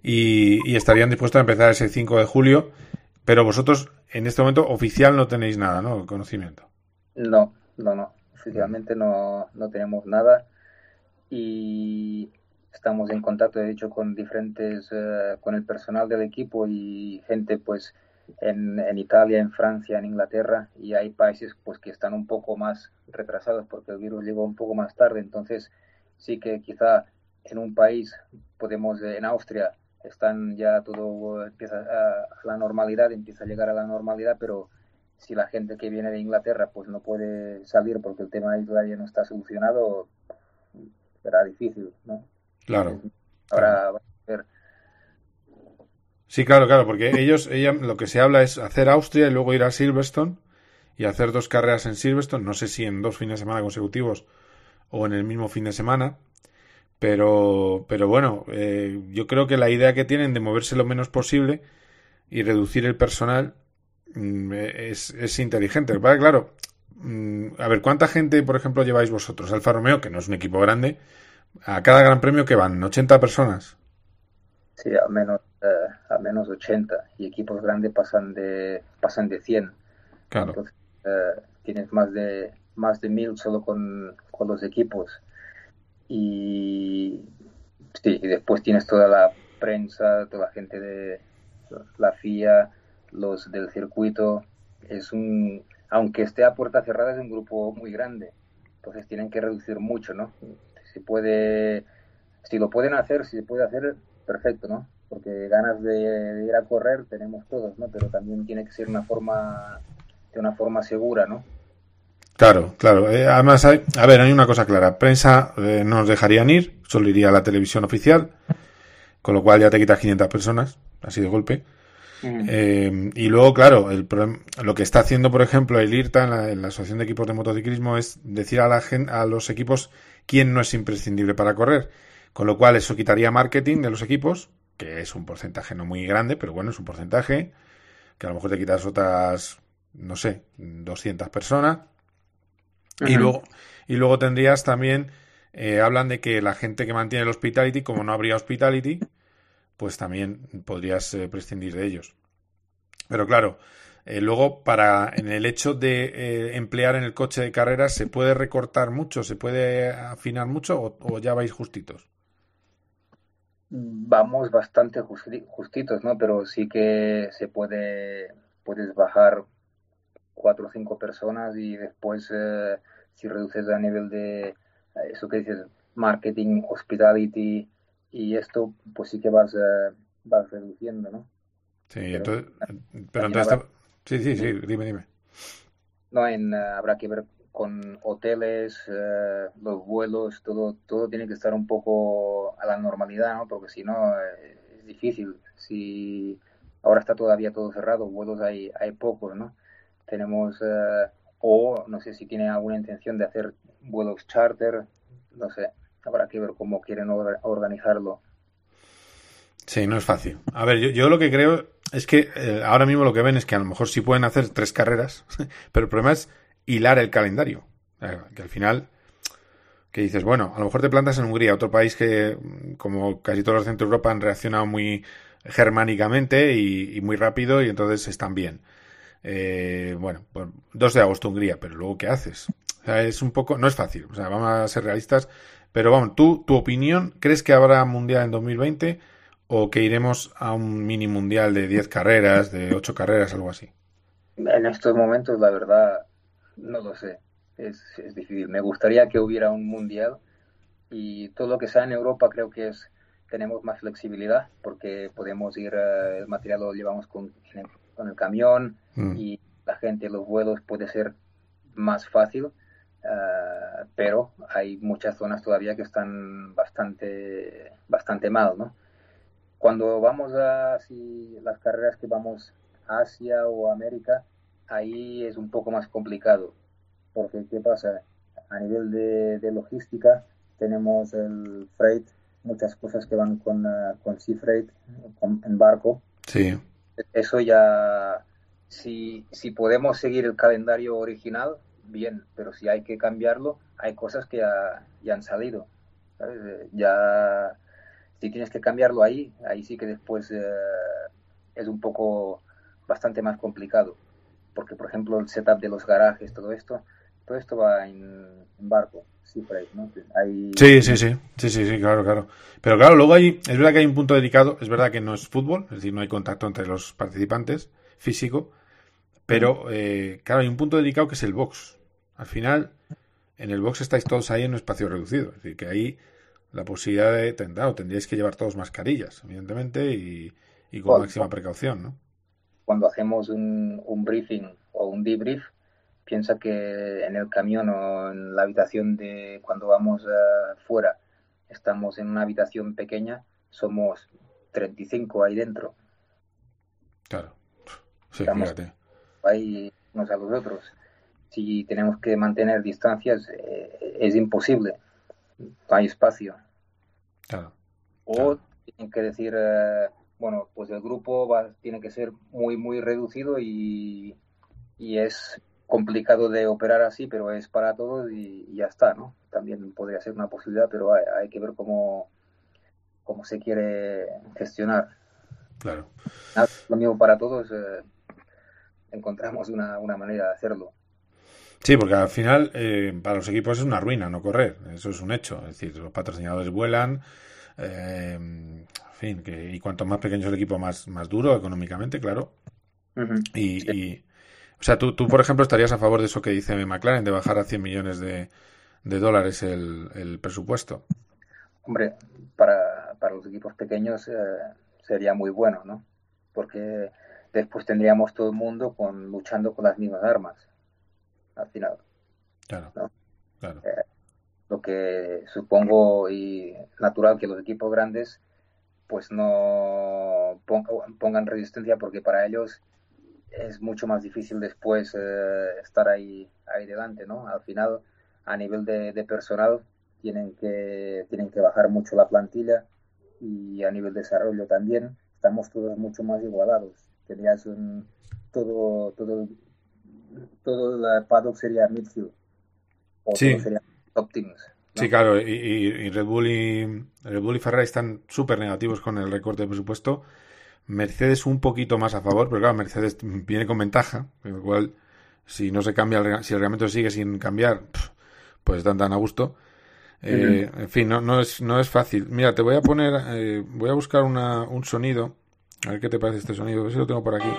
y, y, estarían dispuestos a empezar ese 5 de julio. Pero vosotros en este momento oficial no tenéis nada, ¿no? Conocimiento. No, no, no. Oficialmente no, no tenemos nada. Y estamos en contacto, de hecho, con diferentes, uh, con el personal del equipo y gente, pues, en, en, Italia, en Francia, en Inglaterra. Y hay países, pues, que están un poco más retrasados porque el virus llegó un poco más tarde. Entonces, sí que quizá en un país podemos, en Austria, están ya todo empieza a, a, la normalidad, empieza a llegar a la normalidad, pero si la gente que viene de Inglaterra pues no puede salir porque el tema isla ya no está solucionado, será difícil, ¿no? Claro. Ahora claro. va a ser... Sí, claro, claro, porque ellos, ella, lo que se habla es hacer Austria y luego ir a Silverstone y hacer dos carreras en Silverstone, no sé si en dos fines de semana consecutivos o en el mismo fin de semana, pero, pero bueno, eh, yo creo que la idea que tienen de moverse lo menos posible y reducir el personal mm, es, es, inteligente. Vale, claro, mm, a ver, ¿cuánta gente, por ejemplo, lleváis vosotros? Alfa Romeo, que no es un equipo grande, a cada gran premio que van, ¿80 personas? Sí, a menos, eh, a menos 80. Y equipos grandes pasan de, pasan de 100. Claro. Entonces, eh, tienes más de, más de mil solo con, con los equipos y sí, y después tienes toda la prensa, toda la gente de la FIA, los del circuito. Es un, aunque esté a puerta cerrada, es un grupo muy grande. Entonces tienen que reducir mucho, ¿no? Si puede, si lo pueden hacer, si se puede hacer, perfecto, ¿no? Porque ganas de, ir a correr tenemos todos, ¿no? Pero también tiene que ser una forma, de una forma segura, ¿no? Claro, claro. Eh, además, hay, a ver, hay una cosa clara. Prensa eh, no nos dejarían ir, solo iría a la televisión oficial, con lo cual ya te quitas 500 personas, así de golpe. Mm. Eh, y luego, claro, el, lo que está haciendo, por ejemplo, el IRTA, en la, en la Asociación de Equipos de Motociclismo, es decir a, la, a los equipos quién no es imprescindible para correr. Con lo cual eso quitaría marketing de los equipos, que es un porcentaje no muy grande, pero bueno, es un porcentaje, que a lo mejor te quitas otras, no sé, 200 personas. Y luego, y luego tendrías también, eh, hablan de que la gente que mantiene el hospitality, como no habría hospitality, pues también podrías eh, prescindir de ellos. Pero claro, eh, luego para en el hecho de emplear en el coche de carreras, ¿se puede recortar mucho? ¿Se puede afinar mucho o, o ya vais justitos? Vamos bastante justitos, ¿no? Pero sí que se puede, puedes bajar cuatro o cinco personas y después eh, si reduces a nivel de eh, eso que dices, marketing, hospitality y esto, pues sí que vas, eh, vas reduciendo, ¿no? Sí, pero, entonces, pero entonces, sí, sí, sí, dime, dime. No, en, habrá que ver con hoteles, los vuelos, todo, todo tiene que estar un poco a la normalidad, ¿no? Porque si no, es difícil. Si ahora está todavía todo cerrado, vuelos hay, hay pocos, ¿no? Tenemos, eh, o no sé si tienen alguna intención de hacer vuelos charter, no sé, habrá que ver cómo quieren organizarlo. Sí, no es fácil. A ver, yo, lo que creo es que eh, ahora mismo lo que ven es que a lo mejor sí pueden hacer tres carreras, pero el problema es hilar el calendario. Que al final, que dices, bueno, a lo mejor te plantas en Hungría, otro país que, como casi todos los centros de Europa, han reaccionado muy germánicamente y muy rápido y entonces están bien. Eh, bueno, 2 pues, de agosto Hungría, pero luego ¿qué haces? O sea, es un poco, no es fácil, o sea, vamos a ser realistas, pero vamos, tú, tu opinión, ¿crees que habrá mundial en 2020 o que iremos a un mini mundial de 10 carreras, de 8 carreras, algo así? En estos momentos, la verdad, no lo sé, es, es difícil. Me gustaría que hubiera un mundial y todo lo que sea en Europa creo que es tenemos más flexibilidad porque podemos ir, eh, el material lo llevamos con, con el camión mm. y la gente, los vuelos puede ser más fácil, uh, pero hay muchas zonas todavía que están bastante, bastante mal, ¿no? Cuando vamos a si, las carreras que vamos a Asia o América, ahí es un poco más complicado, porque ¿qué pasa? A nivel de, de logística tenemos el freight, muchas cosas que van con, uh, con sea freight, con, en barco. Sí eso ya, si, si podemos seguir el calendario original, bien, pero si hay que cambiarlo, hay cosas que ya, ya han salido. ¿sabes? Ya, si tienes que cambiarlo ahí, ahí sí que después eh, es un poco bastante más complicado. Porque, por ejemplo, el setup de los garajes, todo esto, todo esto va en, barco. Sí, ¿no? sí, sí, sí, sí, sí, sí, claro, claro. Pero claro, luego hay, es verdad que hay un punto dedicado, es verdad que no es fútbol, es decir, no hay contacto entre los participantes físico, pero eh, claro, hay un punto dedicado que es el box. Al final, en el box estáis todos ahí en un espacio reducido, es decir, que ahí la posibilidad de, claro, tendríais que llevar todos mascarillas, evidentemente, y, con máxima precaución, ¿no? Cuando hacemos un, un briefing o un debrief, piensa que en el camión o en la habitación de cuando vamos uh, fuera estamos en una habitación pequeña, somos 35 ahí dentro. Claro. Sí, fíjate. Ahí unos a los otros. Si tenemos que mantener distancias, eh, es imposible. No hay espacio. Claro. O tienen que decir, uh, bueno, pues el grupo va, tiene que ser muy, muy reducido y, y es complicado de operar así, pero es para todos y, ya está, ¿no? También podría ser una posibilidad, pero hay, que ver cómo, cómo se quiere gestionar. Claro. lo mismo para todos, eh, encontramos una, una, manera de hacerlo. Sí, porque al final eh, para los equipos es una ruina no correr, eso es un hecho. Es decir, los patrocinadores vuelan, eh, en fin, que, y cuanto más pequeño es el equipo, más, más duro económicamente, claro. y, o sea, tú, tú, por ejemplo, estarías a favor de eso que dice McLaren, de bajar a 100 millones de, dólares el, presupuesto. Hombre, para, para los equipos pequeños eh, sería muy bueno, ¿no? Porque después tendríamos todo el mundo con, luchando con las mismas armas, al final. Claro, claro. Eh, lo que supongo y natural que los equipos grandes pues no pongan resistencia porque para ellos es mucho más difícil después eh, estar ahí, ahí delante, ¿no? Al final, a nivel de, personal, tienen que, tienen que bajar mucho la plantilla y a nivel de desarrollo también estamos todos mucho más igualados. Tenías un, todo, todo, todo el paddock sería midfield o Sí. todo sería top teams. ¿no? Sí, claro, y, y- y Red Bull y Red Bull y Ferrari están súper negativos con el recorte de presupuesto. Mercedes un poquito más a favor, pero claro, Mercedes viene con ventaja, con lo cual si no se cambia, el, si el reglamento sigue sin cambiar, pues están tan a gusto. Eh, En fin, no, no es no es fácil. Mira, te voy a poner, eh, voy a buscar una, un sonido, a ver qué te parece este sonido, a ver si lo tengo por aquí,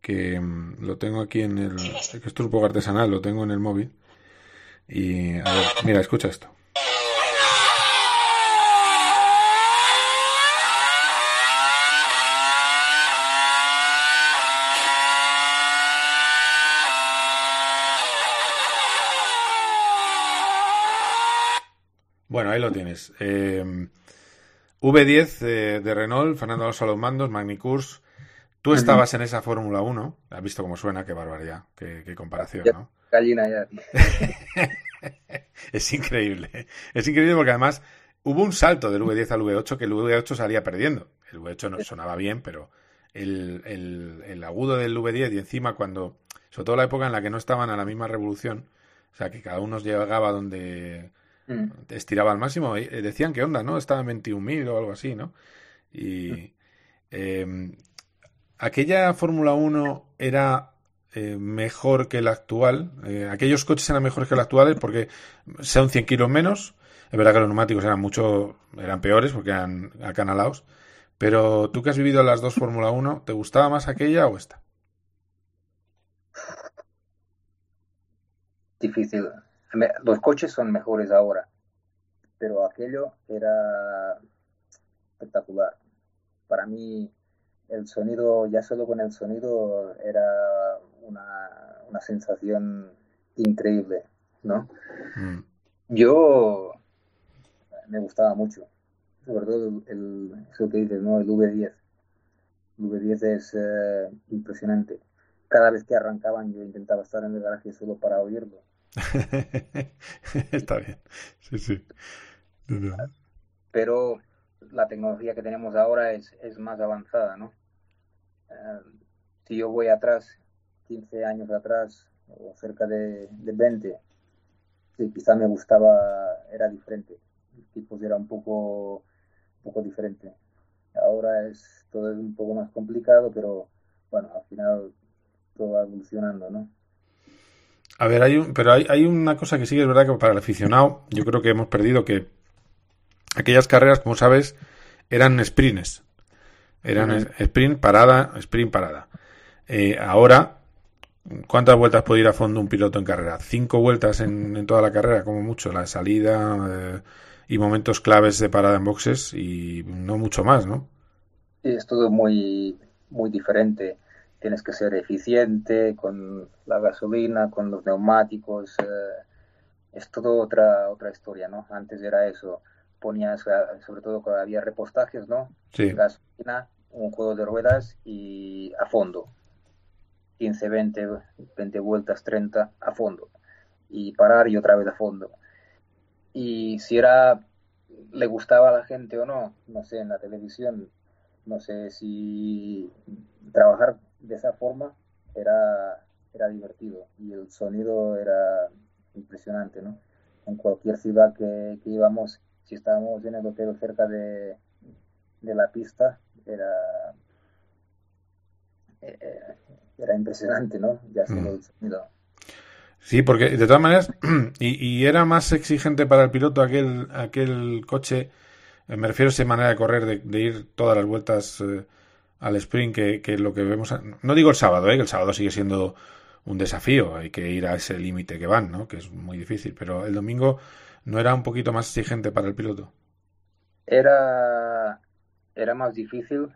que mm, lo tengo aquí en el, que esto es un poco artesanal, lo tengo en el móvil. Y a ver, mira, escucha esto. Bueno, ahí lo tienes. Eh, V10 eh, de Renault, Fernando Alonso a los mandos, Magnicurs. Tú estabas en esa Fórmula 1. Has visto cómo suena, qué barbaridad, qué, qué comparación. ¿no? Gallina ya. Es increíble. Es increíble porque además hubo un salto del V10 al V8 que el V8 salía perdiendo. El V8 no sonaba bien, pero el, el- el agudo del V10 y encima cuando, sobre todo la época en la que no estaban a la misma revolución, o sea que cada uno llegaba donde Mm. estiraba al máximo, eh, decían que onda, ¿no? Estaba en 21.000 o algo así, ¿no? Y eh, aquella Fórmula 1 era eh, mejor que la actual. Eh, aquellos coches eran mejores que los actuales porque son 100 kilos menos. Es verdad que los neumáticos eran mucho, eran peores porque eran acanalados. Pero tú que has vivido las dos Fórmula 1, ¿te gustaba más aquella o esta? Difícil. Me- Los coches son mejores ahora, pero aquello era espectacular. Para mí, el sonido, ya solo con el sonido, era una, una sensación increíble, ¿no? Mm. Yo me gustaba mucho, sobre todo el, el- eso que dices, ¿no? El V10. El V10 es eh, impresionante. Cada vez que arrancaban yo intentaba estar en el garaje solo para oírlo. Está bien. Sí, sí. pero la tecnología que tenemos ahora es, es más avanzada, ¿no? Eh, si yo voy atrás, 15 años atrás, o cerca de, de 20, sí, quizá me gustaba, era diferente. El tipo era un poco, un poco diferente. Ahora es todo es un poco más complicado, pero bueno, al final todo va evolucionando, ¿no? A ver, hay un, pero hay, hay una cosa que sí que es verdad que para el aficionado, yo creo que hemos perdido que aquellas carreras, como sabes, eran sprints. Eran sprint, parada, sprint, parada. Eh, ahora, ¿cuántas vueltas puede ir a fondo un piloto en carrera? Cinco vueltas en, en toda la carrera, como mucho, la salida eh, y momentos claves de parada en boxes y no mucho más, ¿no? Sí, es todo muy, muy diferente. Tienes que ser eficiente con la gasolina, con los neumáticos. eh, es todo otra, otra historia, ¿no? Antes era eso. Ponías, eh, sobre todo cuando había repostajes, ¿no? Sí. Gasolina, un juego de ruedas y a fondo. 15, 20, 20 vueltas, 30 a fondo. Y parar y otra vez a fondo. Y si era, le gustaba a la gente o no, no sé, en la televisión, no sé si trabajar de esa forma era, era divertido y el sonido era impresionante, ¿no? En cualquier ciudad que, que íbamos, si estábamos en el hotel cerca de, de la pista, era, eh, era impresionante, ¿no? Ya solo Mm. el sonido. Sí, porque de todas maneras, y, y era más exigente para el piloto aquel, aquel coche, eh, me refiero a esa manera de correr, de, de ir todas las vueltas eh, al sprint, que, que lo que vemos, no digo el sábado, eh, que el sábado sigue siendo un desafío, hay que ir a ese límite que van, ¿no? que es muy difícil, pero el domingo no era un poquito más exigente para el piloto. Era, era más difícil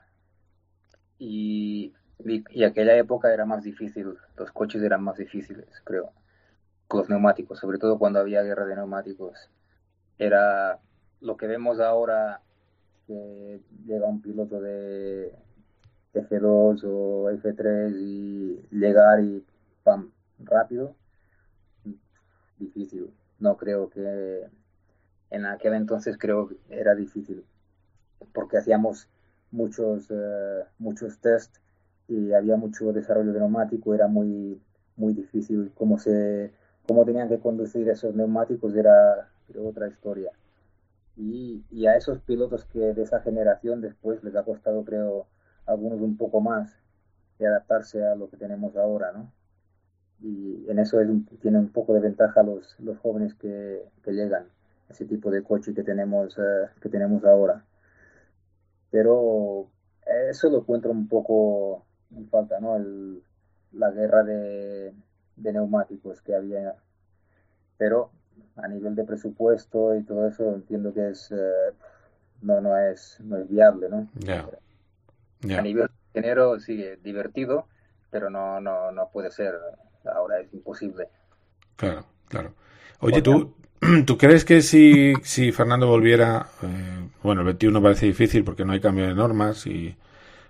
y, y, aquella época era más difícil, los coches eran más difíciles, creo, los neumáticos, sobre todo cuando había guerra de neumáticos. Era lo que vemos ahora, que llega un piloto de F2 o F3 y llegar y pam, rápido, difícil. No creo que en aquel entonces creo que era difícil, porque hacíamos muchos, eh, muchos test y había mucho desarrollo de neumático, era muy, muy difícil cómo, se, cómo tenían que conducir esos neumáticos, era, otra historia. Y, y, a esos pilotos que de esa generación después les ha costado, creo, algunos un poco más de adaptarse a lo que tenemos ahora, ¿no? Y en eso es, tiene un poco de ventaja los, los jóvenes que, que llegan, ese tipo de coche que tenemos, uh, que tenemos ahora. Pero eso lo encuentro un poco en falta, ¿no? El, la guerra de, de neumáticos que había. Pero a nivel de presupuesto y todo eso entiendo que es uh, no no es no es viable no yeah. Yeah. a nivel de dinero sigue divertido pero no no no puede ser ahora es imposible claro claro oye tú tú crees que si si Fernando volviera eh, bueno el 21 parece difícil porque no hay cambio de normas y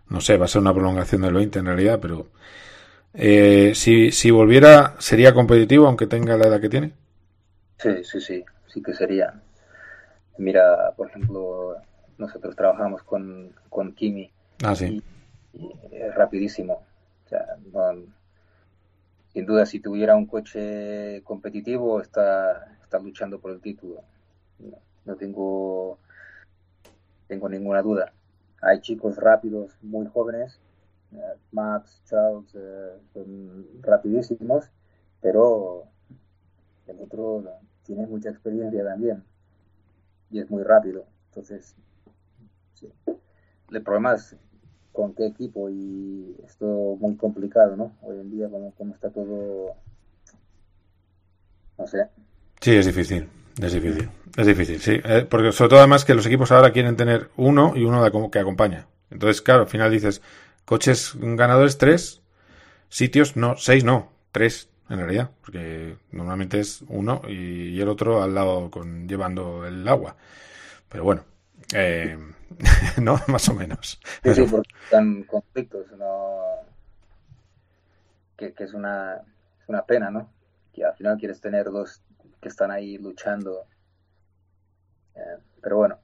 no sé va a ser una prolongación del 20 en realidad pero eh, si si volviera sería competitivo aunque tenga la edad que tiene Sí, sí, sí, sí que sería. Mira, por ejemplo, nosotros trabajamos con, con Kimi. Ah, es rapidísimo. O sea, no, sin duda, si tuviera un coche competitivo, está, está luchando por el título. No, tengo, tengo ninguna duda. Hay chicos rápidos, muy jóvenes. Uh, Max, Charles, uh, son rapidísimos, pero el otro tiene mucha experiencia también y es muy rápido. Entonces, sí. el problema es con qué equipo y esto muy complicado, ¿no? Hoy en día, como, como está todo, no sé. Sí, es difícil, es difícil, es difícil, sí. Eh, porque sobre todo además que los equipos ahora quieren tener uno y uno que acompaña. Entonces, claro, al final dices, coches ganadores tres, sitios no, seis no, tres en realidad, porque normalmente es uno y, y el otro al lado con llevando el agua. Pero bueno, eh, no, más o menos. Sí, sí, porque están conflictos, ¿no? que, que es, una, es una pena, ¿no? Que al final quieres tener dos que están ahí luchando. Eh, pero bueno.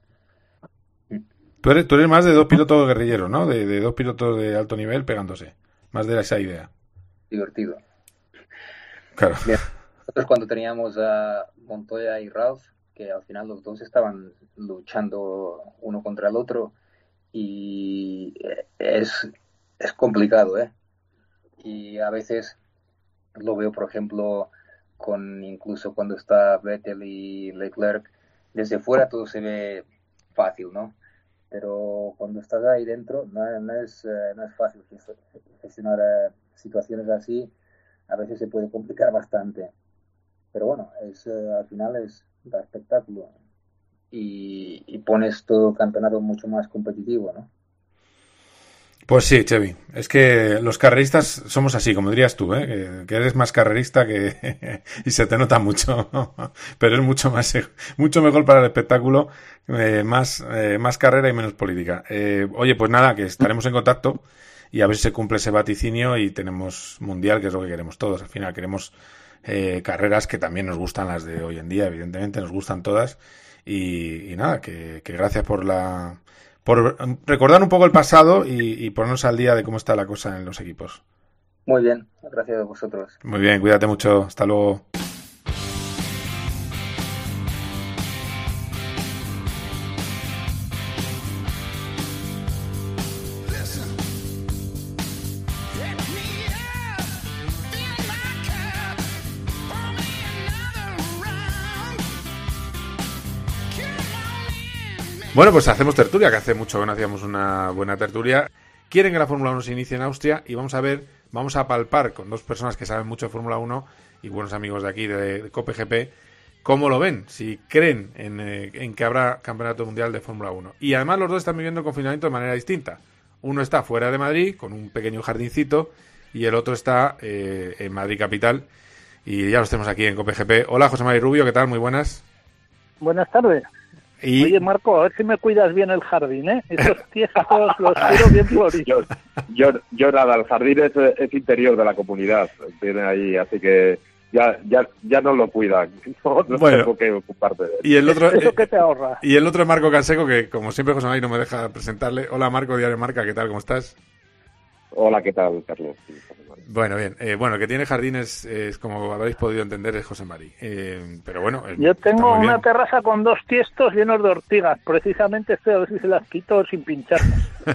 Tú eres, tú eres más de dos pilotos guerrilleros, ¿no? De, de dos pilotos de alto nivel pegándose. Más de esa idea. Divertido. Claro. Bien. Nosotros cuando teníamos a Montoya y Ralph, que al final los dos estaban luchando uno contra el otro y es, es complicado, ¿eh? Y a veces lo veo, por ejemplo, con incluso cuando está Vettel y Leclerc, desde fuera todo se ve fácil, ¿no? Pero cuando estás ahí dentro no, no es, no es fácil gestionar situaciones así a veces se puede complicar bastante. Pero bueno, es, eh, al final es espectáculo y, y, pones todo el campeonato mucho más competitivo, ¿no? Pues sí, Chevy. Es que los carreristas somos así, como dirías tú, ¿eh? que, que eres más carrerista que y se te nota mucho, pero es mucho más mucho mejor para el espectáculo, eh, más eh, más carrera y menos política. Eh, oye, pues nada, que estaremos en contacto y a ver si se cumple ese vaticinio y tenemos mundial, que es lo que queremos todos. Al final queremos eh, carreras que también nos gustan las de hoy en día, evidentemente nos gustan todas. Y, y nada, que, que, gracias por la por recordar un poco el pasado y, y, ponernos al día de cómo está la cosa en los equipos. Muy bien, gracias a vosotros. Muy bien, cuídate mucho, hasta luego. Bueno, pues hacemos tertulia, que hace mucho que no hacíamos una buena tertulia. Quieren que la Fórmula 1 se inicie en Austria y vamos a ver, vamos a palpar con dos personas que saben mucho de Fórmula 1 y buenos amigos de aquí, de, COPGP, cómo lo ven, si creen en, eh, en que habrá campeonato mundial de Fórmula 1. Y además los dos están viviendo el confinamiento de manera distinta. Uno está fuera de Madrid, con un pequeño jardincito, y el otro está eh, en Madrid Capital. Y ya los tenemos aquí en COPGP. Hola, José María Rubio, ¿qué tal? Muy buenas. Buenas tardes. Y... Oye, Marco, a ver si me cuidas bien el jardín, ¿eh? Esos tiestos los quiero bien floridos. Yo, yo, yo, nada, el jardín es, es, interior de la comunidad, tiene ahí, así que ya, ya, ya no lo cuidan. No, no Bueno. tengo que ocuparte de él. Y el otro, ¿Eso qué te ahorra? y el otro es Marco Canseco, que como siempre José María no me deja presentarle. Hola Marco, Diario Marca, ¿qué tal? ¿Cómo estás? Hola, ¿qué tal, Carlos? Bueno, bien. Eh, bueno, el que tiene jardines, es como habréis podido entender, es José María. Eh, pero bueno, eh, Yo tengo una bien. terraza con dos tiestos llenos de ortigas. Precisamente estoy a ver si se las quito sin pincharme.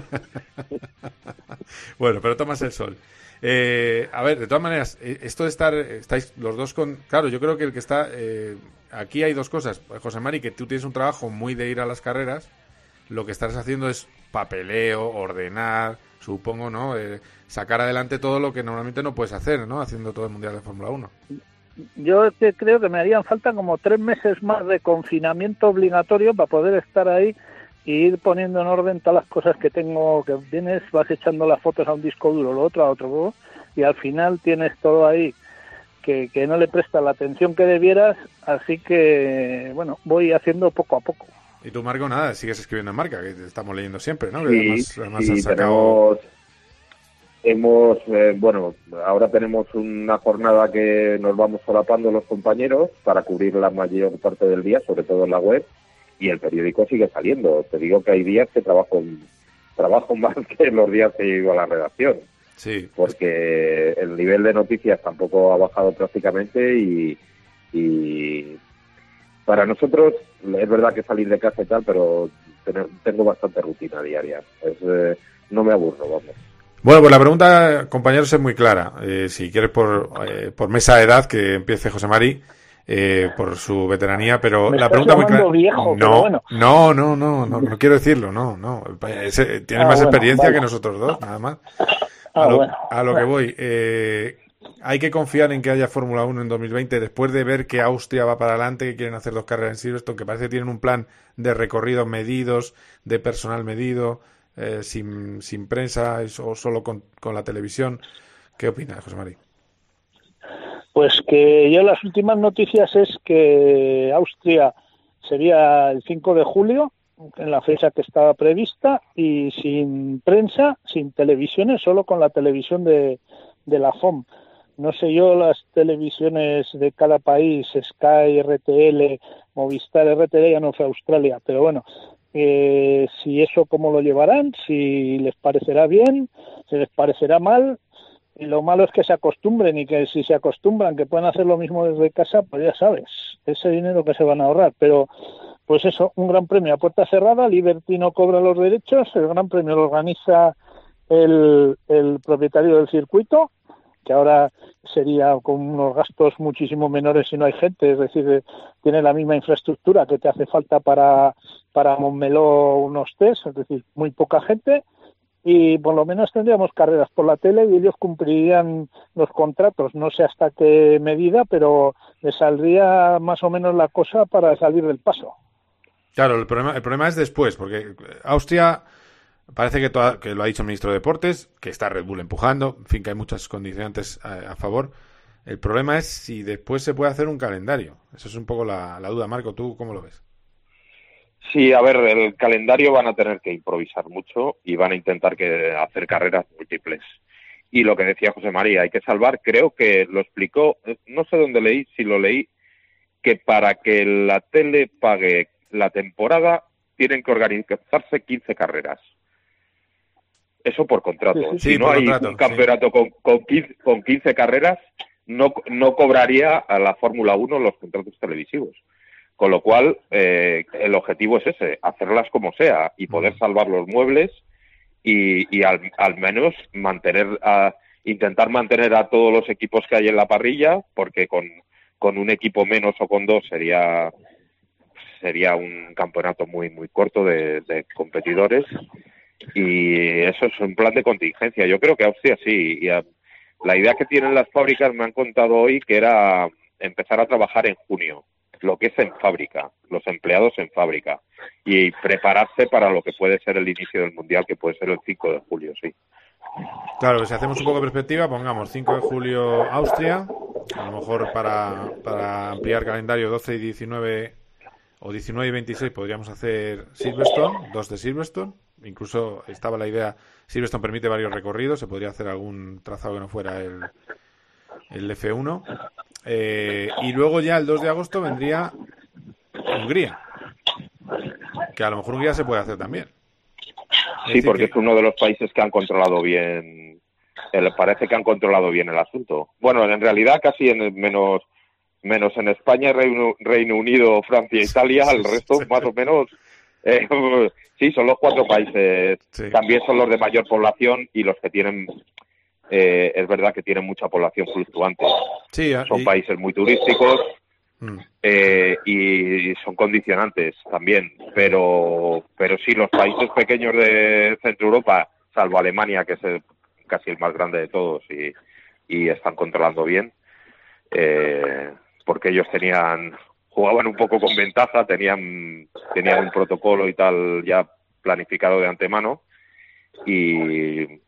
bueno, pero tomas el sol. Eh, a ver, de todas maneras, eh, esto de estar, estáis los dos con... Claro, yo creo que el que está... eh, aquí hay dos cosas. José Mari, que tú tienes un trabajo muy de ir a las carreras. Lo que estás haciendo es papeleo, ordenar, supongo, ¿no? Eh, sacar adelante todo lo que normalmente no puedes hacer, ¿no? Haciendo todo el Mundial de Fórmula 1. Yo creo que me harían falta como tres meses más de confinamiento obligatorio para poder estar ahí y ir poniendo en orden todas las cosas que tengo, que tienes, vas echando las fotos a un disco duro, lo otro a otro, y al final tienes todo ahí que, que no le prestas la atención que debieras, así que, bueno, voy haciendo poco a poco. Y tú, Marco, nada, sigues escribiendo en marca, que te estamos leyendo siempre, ¿no? Sí, además, además sí, has sacado... tenemos, hemos, eh, bueno, ahora tenemos una jornada que nos vamos solapando los compañeros para cubrir la mayor parte del día, sobre todo en la web, y el periódico sigue saliendo. Te digo que hay días que trabajo, trabajo más que los días que he ido a la redacción, Sí, porque el nivel de noticias tampoco ha bajado prácticamente y, y para nosotros es verdad que salir de casa y tal, pero tener- tengo bastante rutina diaria. Es, eh, no me aburro, vamos. Bueno, pues la pregunta, compañeros, es muy clara. Eh, si quieres por, eh, por mesa de edad, que empiece José Mari, eh, por su veteranía, pero Me la pregunta muy clara. viejo, no, bueno. no, no, no, no, no quiero decirlo, no, no. Ese- tiene Ah, más bueno, experiencia vale. que nosotros dos, nada más. Ah, A lo, bueno. a lo que voy. eh, hay que confiar en que haya Fórmula 1 en 2020 después de ver que Austria va para adelante, que quieren hacer dos carreras en Silverstone, que parece que tienen un plan de recorridos medidos, de personal medido, eh, sin, sin prensa o solo con, con la televisión. ¿Qué opinas, José María? Pues que yo las últimas noticias es que Austria sería el 5 de julio, en la fecha que estaba prevista, y sin prensa, sin televisiones, solo con la televisión de, de la FOM. No sé yo las televisiones de cada país, Sky, RTL, Movistar, RTL ya no fue Australia, pero bueno, eh, si eso cómo lo llevarán, si les parecerá bien, si les parecerá mal, y lo malo es que se acostumbren y que si se acostumbran que pueden hacer lo mismo desde casa, pues ya sabes, ese dinero que se van a ahorrar. Pero, pues eso, un gran premio a puerta cerrada, Liberty no cobra los derechos, el gran premio lo organiza el, el propietario del circuito, que ahora sería con unos gastos muchísimo menores si no hay gente, es decir, eh, tiene la misma infraestructura que te hace falta para, para Montmeló unos test, es decir, muy poca gente, y por lo menos tendríamos carreras por la tele y ellos cumplirían los contratos, no sé hasta qué medida, pero les saldría más o menos la cosa para salir del paso. Claro, el problema, el problema es después, porque Austria parece que, lo ha dicho el ministro de Deportes, que está Red Bull empujando, en fin, que hay muchas condicionantes a, favor. El problema es si después se puede hacer un calendario. Eso es un poco la, duda. Marco, ¿tú cómo lo ves? Sí, a ver, el calendario van a tener que improvisar mucho y van a intentar que hacer carreras múltiples. Y lo que decía José María, hay que salvar, creo que lo explicó, no sé dónde leí, si lo leí, que para que la tele pague la temporada tienen que organizarse 15 carreras. Eso por contrato. Sí, sí, si no hay contrato, un campeonato con, con, 15, con 15 carreras, no, no cobraría a la Fórmula 1 los contratos televisivos. Con lo cual, eh, el objetivo es ese, hacerlas como sea y poder salvar los muebles y, y al, al menos mantener a, intentar mantener a todos los equipos que hay en la parrilla, porque con, con un equipo menos o con dos sería sería un campeonato muy muy corto de, de competidores y eso es un plan de contingencia. Yo creo que Austria sí. Y, a- la idea que tienen las fábricas me han contado hoy que era empezar a trabajar en junio, lo que es en fábrica, los empleados en fábrica y prepararse para lo que puede ser el inicio del mundial, que puede ser el 5 de julio, sí. Claro, que si hacemos un poco de perspectiva, pongamos 5 de julio Austria, a lo mejor para, para ampliar calendario 12 y 19 o 19 y 26 podríamos hacer Silverstone, dos de Silverstone, incluso estaba la idea, Silverstone permite varios recorridos, se podría hacer algún trazado que no fuera el, el F1. Eh, y luego ya el 2 de agosto vendría Hungría. Que a lo mejor Hungría se puede hacer también. Es Sí, porque que- es uno de los países que han controlado bien, el- parece que han controlado bien el asunto. Bueno, en realidad casi en el- menos menos en España, Reino, Reino Unido, Francia, Italia, el resto más o menos, eh, sí, son los cuatro países. Sí. También son los de mayor población y los que tienen, eh, es verdad que tienen mucha población fluctuante. Sí, Son y- países muy turísticos, Mm. eh, y son condicionantes también, pero, pero sí, los países pequeños de Centro Europa, salvo Alemania, que es el- casi el más grande de todos y, y están controlando bien, eh, porque ellos tenían, jugaban un poco con ventaja, tenían, tenían un protocolo y tal ya planificado de antemano y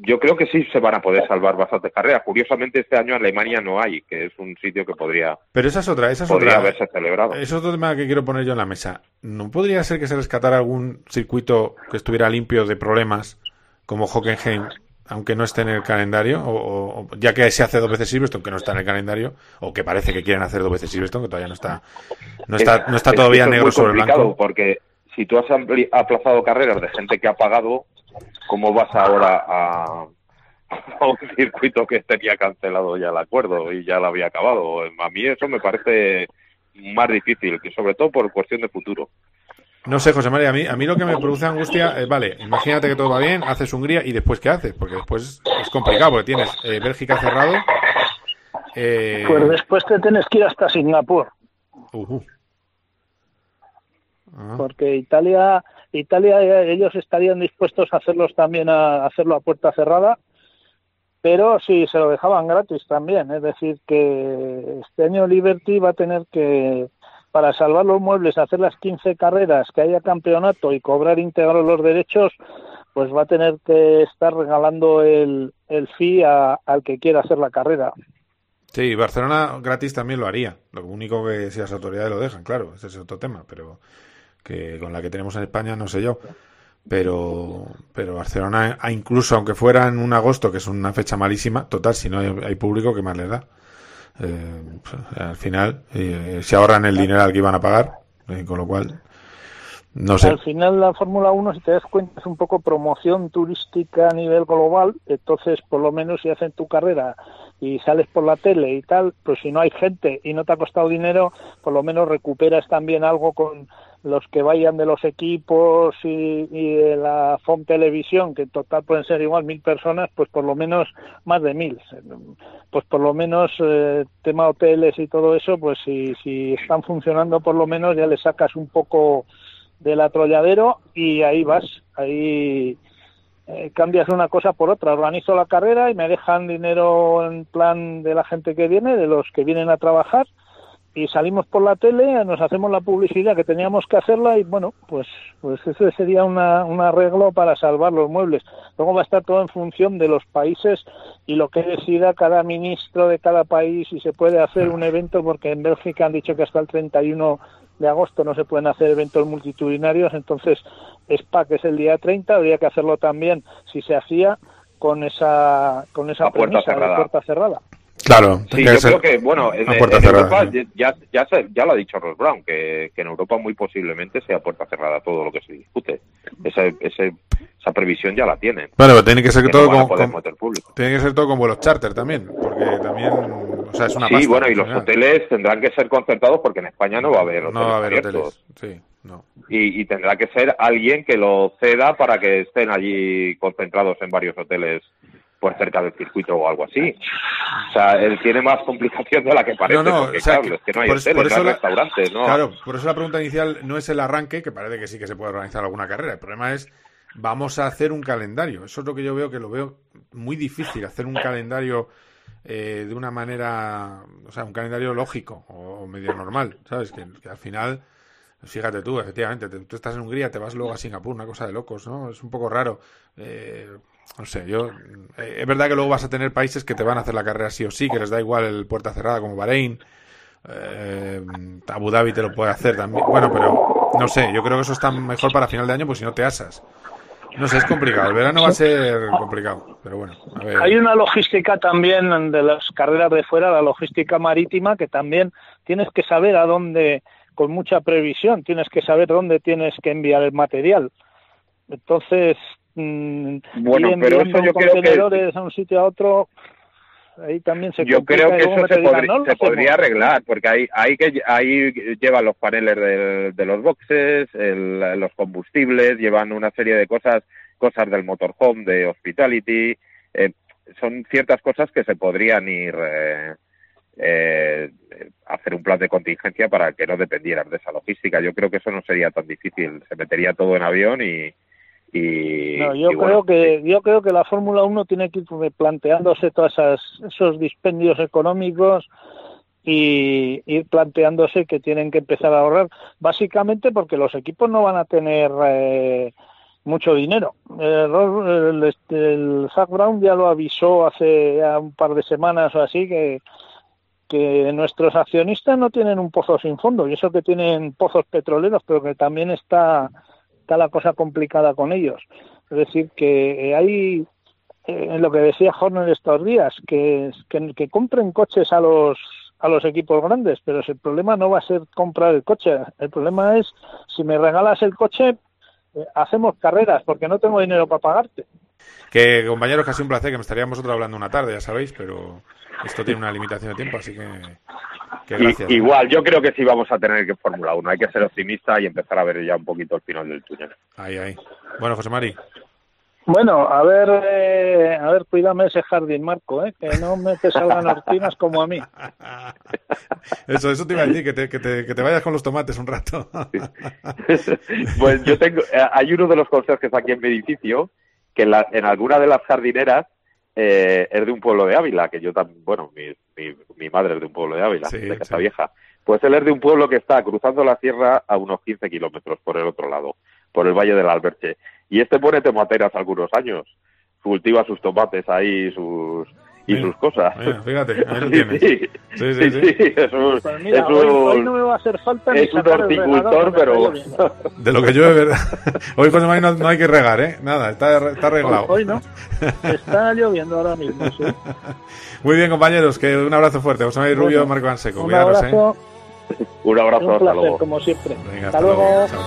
yo creo que sí se van a poder salvar bastantes carreras. Curiosamente este año en Alemania no hay, que es un sitio que podría Pero esa es otra, esa es podría otra. haberse celebrado. Eso es otro tema que quiero poner yo en la mesa. ¿No podría ser que se rescatara algún circuito que estuviera limpio de problemas, como Hockenheim, aunque no esté en el calendario? O, o- ya que se hace dos veces Silverstone, que no está en el calendario, o que parece que quieren hacer dos veces Silverstone, que todavía no está, no está, no está Es- todavía es negro sobre blanco. Porque si tú has aplazado carreras de gente que ha pagado, ¿cómo vas ahora a, a un circuito que tenía cancelado ya el acuerdo y ya lo había acabado? A mí eso me parece más difícil, que sobre todo por cuestión de futuro. No sé, José María, a mí, a mí lo que me produce angustia es, vale, imagínate que todo va bien, haces Hungría y después ¿qué haces? Porque después es complicado, porque tienes eh, Bélgica cerrado. eh, Pues después te tienes que ir hasta Singapur. Ah. porque Italia, Italia eh, ellos estarían dispuestos a hacerlos también a hacerlo a puerta cerrada, pero sí se lo dejaban gratis también, es decir que este año Liberty va a tener que para salvar los muebles, hacer las 15 carreras, que haya campeonato y cobrar íntegros los derechos, pues va a tener que estar regalando el, el fee a- al que quiera hacer la carrera. Sí, Barcelona gratis también lo haría. Lo único que si las autoridades lo dejan, claro, ese es otro tema, pero que con la que tenemos en España no sé yo. Pero, pero Barcelona, incluso aunque fuera en un agosto, que es una fecha malísima, total, si no hay, hay público, ¿qué más les da? Eh, al final, eh, se ahorran el dinero al que iban a pagar, eh, con lo cual, no sé. Al final la Fórmula 1, si te das cuenta, es un poco promoción turística a nivel global, entonces por lo menos si hacen tu carrera y sales por la tele y tal, pues si no hay gente y no te ha costado dinero, por lo menos recuperas también algo con los que vayan de los equipos y, de la FOM Televisión, que en total pueden ser igual mil personas, pues por lo menos más de mil. Pues por lo menos eh, tema hoteles y todo eso, pues si, si están funcionando por lo menos ya le sacas un poco del atolladero y ahí vas, ahí eh, cambias una cosa por otra. Organizo la carrera y me dejan dinero en plan de la gente que viene, de los que vienen a trabajar y salimos por la tele, nos hacemos la publicidad que teníamos que hacerla y bueno, pues pues ese sería una, un arreglo para salvar los muebles. Luego va a estar todo en función de los países y lo que decida cada ministro de cada país si se puede hacer un evento porque en Bélgica han dicho que hasta el 31 de agosto no se pueden hacer eventos multitudinarios, entonces SPA, que es el día 30, habría que hacerlo también si se hacía con esa con esa A puerta premisa de cerrada. puerta cerrada. Claro, Sí, yo creo que, bueno, en, puerta en cerrada, Europa ya, ya, ya lo ha dicho Ross Brown, que, que en Europa muy posiblemente sea puerta cerrada todo lo que se discute. Ese, ese, esa previsión ya la tienen. Bueno, pero tiene que ser Que todo no con, con- público. tiene que ser todo con vuelos charter también, porque también, o sea, es una Sí, pasta, bueno, y los hoteles tendrán que ser concertados porque en España no va a haber hoteles No va a haber abiertos. hoteles, sí, no. Y, y tendrá que ser alguien que lo ceda para que estén allí concentrados en varios hoteles pues cerca del circuito o algo así. O sea, él tiene más complicación de la que parece, No, no, porque o sea, claro, que es que no hay por hoteles, por eso no hay la- restaurantes, ¿no? Claro, por eso la pregunta inicial no es el arranque, que parece que sí que se puede organizar alguna carrera. El problema es, vamos a hacer un calendario. Eso es lo que yo veo que lo veo muy difícil, hacer un calendario eh, de una manera, o sea, un calendario lógico o, medio normal, ¿sabes? Que, que al final, fíjate tú, efectivamente, te- tú estás en Hungría, te vas luego a Singapur, una cosa de locos, ¿no? Es un poco raro. Eh, no sé, yo. eh, es verdad que luego vas a tener países que te van a hacer la carrera sí o sí, que les da igual el puerta cerrada como Bahrein. Eh, Abu Dhabi te lo puede hacer también. Bueno, pero no sé, yo creo que eso está mejor para final de año, pues si no te asas. No sé, es complicado. El verano va a ser complicado, pero bueno. A ver. Hay una logística también de las carreras de fuera, la logística marítima, que también tienes que saber a dónde, con mucha previsión, tienes que saber dónde tienes que enviar el material. Entonces, mm, Bueno, pero eso yo creo que- a un sitio a otro, ahí también se Yo creo que eso se, digan, podri- "No lo se hacemos". podría arreglar, porque ahí, ahí, que, ahí llevan los paneles de, de los boxes, el- los combustibles, llevan una serie de cosas, cosas del motorhome, de hospitality, eh, son ciertas cosas que se podrían ir eh, eh, hacer un plan de contingencia para que no dependieran de esa logística. Yo creo que eso no sería tan difícil, se metería todo en avión y, y, No, yo y creo que yo creo que la Fórmula 1 tiene que ir planteándose todos esos dispendios económicos y ir planteándose que tienen que empezar a ahorrar, básicamente porque los equipos no van a tener eh, mucho dinero. El, Ro- el, este, el Zak Brown ya lo avisó hace ya un par de semanas o así que que nuestros accionistas no tienen un pozo sin fondo y eso que tienen pozos petroleros, pero que también está está la cosa complicada con ellos. Es decir, que eh, hay, eh, en lo que decía Horner estos días, que, que, compren coches a los a los equipos grandes, pero el problema no va a ser comprar el coche, el problema es si me regalas el coche, eh, hacemos carreras porque no tengo dinero para pagarte. Que compañeros, casi un placer que me estaríamos nosotros hablando una tarde, ya sabéis, pero esto tiene una limitación de tiempo, así que, que igual, yo creo que sí vamos a tener que Fórmula 1. Hay que ser optimista y empezar a ver ya un poquito el final del túnel. Ahí, ahí. Bueno, José Mari. Bueno, a ver, eh, a ver, cuídame ese jardín, Marco, ¿eh? que no me te salgan ortinas como a mí. Eso, eso te iba a decir, que te, que te, que te vayas con los tomates un rato. pues yo tengo, eh, hay uno de los conserjes aquí en mi edificio que en, la- en alguna de las jardineras eh, es de un pueblo de Ávila, que yo también, bueno, mi, mi, mi madre es de un pueblo de Ávila, Sí, de Casa sí. Vieja. Pues él es de un pueblo que está cruzando la sierra a unos 15 kilómetros por el otro lado, por el Valle del Alberche. Y este pone tomateras algunos años, cultiva sus tomates ahí, sus y Mira, sus cosas. mira, fíjate, ahí lo Sí, tienes. sí, Sí, sí, sí. es un, Pues mira, es hoy, un- hoy no me va a hacer falta ni es un horticultor, pero. De lo que llueve, ¿verdad? Hoy, José Mari, no, no hay que regar, ¿eh? Nada, está, está arreglado. Hoy no. Está lloviendo ahora mismo, sí. Muy bien, compañeros, que un abrazo fuerte. José Mari Rubio, Bueno, Marco Anseco. Un Cuidaros, ¿eh? abrazo, un abrazo, un hasta placer, luego. como siempre. Venga, hasta, luego. Chao,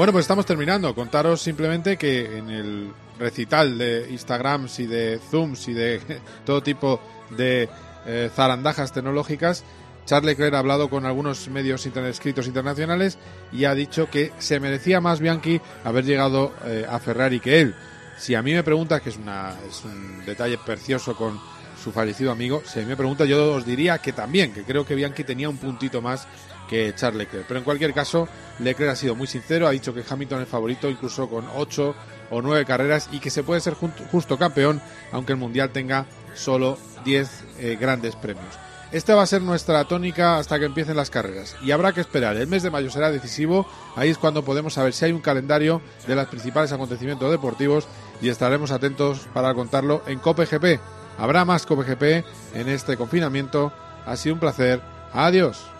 Bueno, pues estamos terminando. Contaros simplemente que en el recital de Instagrams y de Zooms y de todo tipo de eh, zarandajas tecnológicas, Charles Leclerc ha hablado con algunos medios internet escritos internacionales y ha dicho que se merecía más Bianchi haber llegado eh, a Ferrari que él. Si a mí me preguntas, que es, una, es un detalle precioso con su fallecido amigo, si a mí me pregunta yo os diría que también, que creo que Bianchi tenía un puntito más que Charles Leclerc. Pero en cualquier caso, Leclerc ha sido muy sincero, ha dicho que Hamilton es favorito incluso con 8 o 9 carreras y que se puede ser justo campeón aunque el Mundial tenga solo 10 eh, grandes premios. Esta va a ser nuestra tónica hasta que empiecen las carreras y habrá que esperar. El mes de mayo será decisivo, ahí es cuando podemos saber si hay un calendario de los principales acontecimientos deportivos y estaremos atentos para contarlo en COPGP. Habrá más COPGP en este confinamiento. Ha sido un placer. Adiós.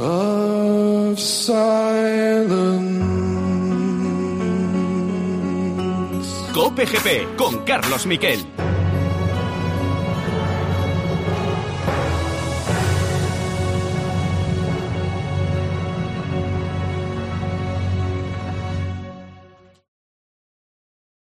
Of silence. Cope GP con Carlos Miquel.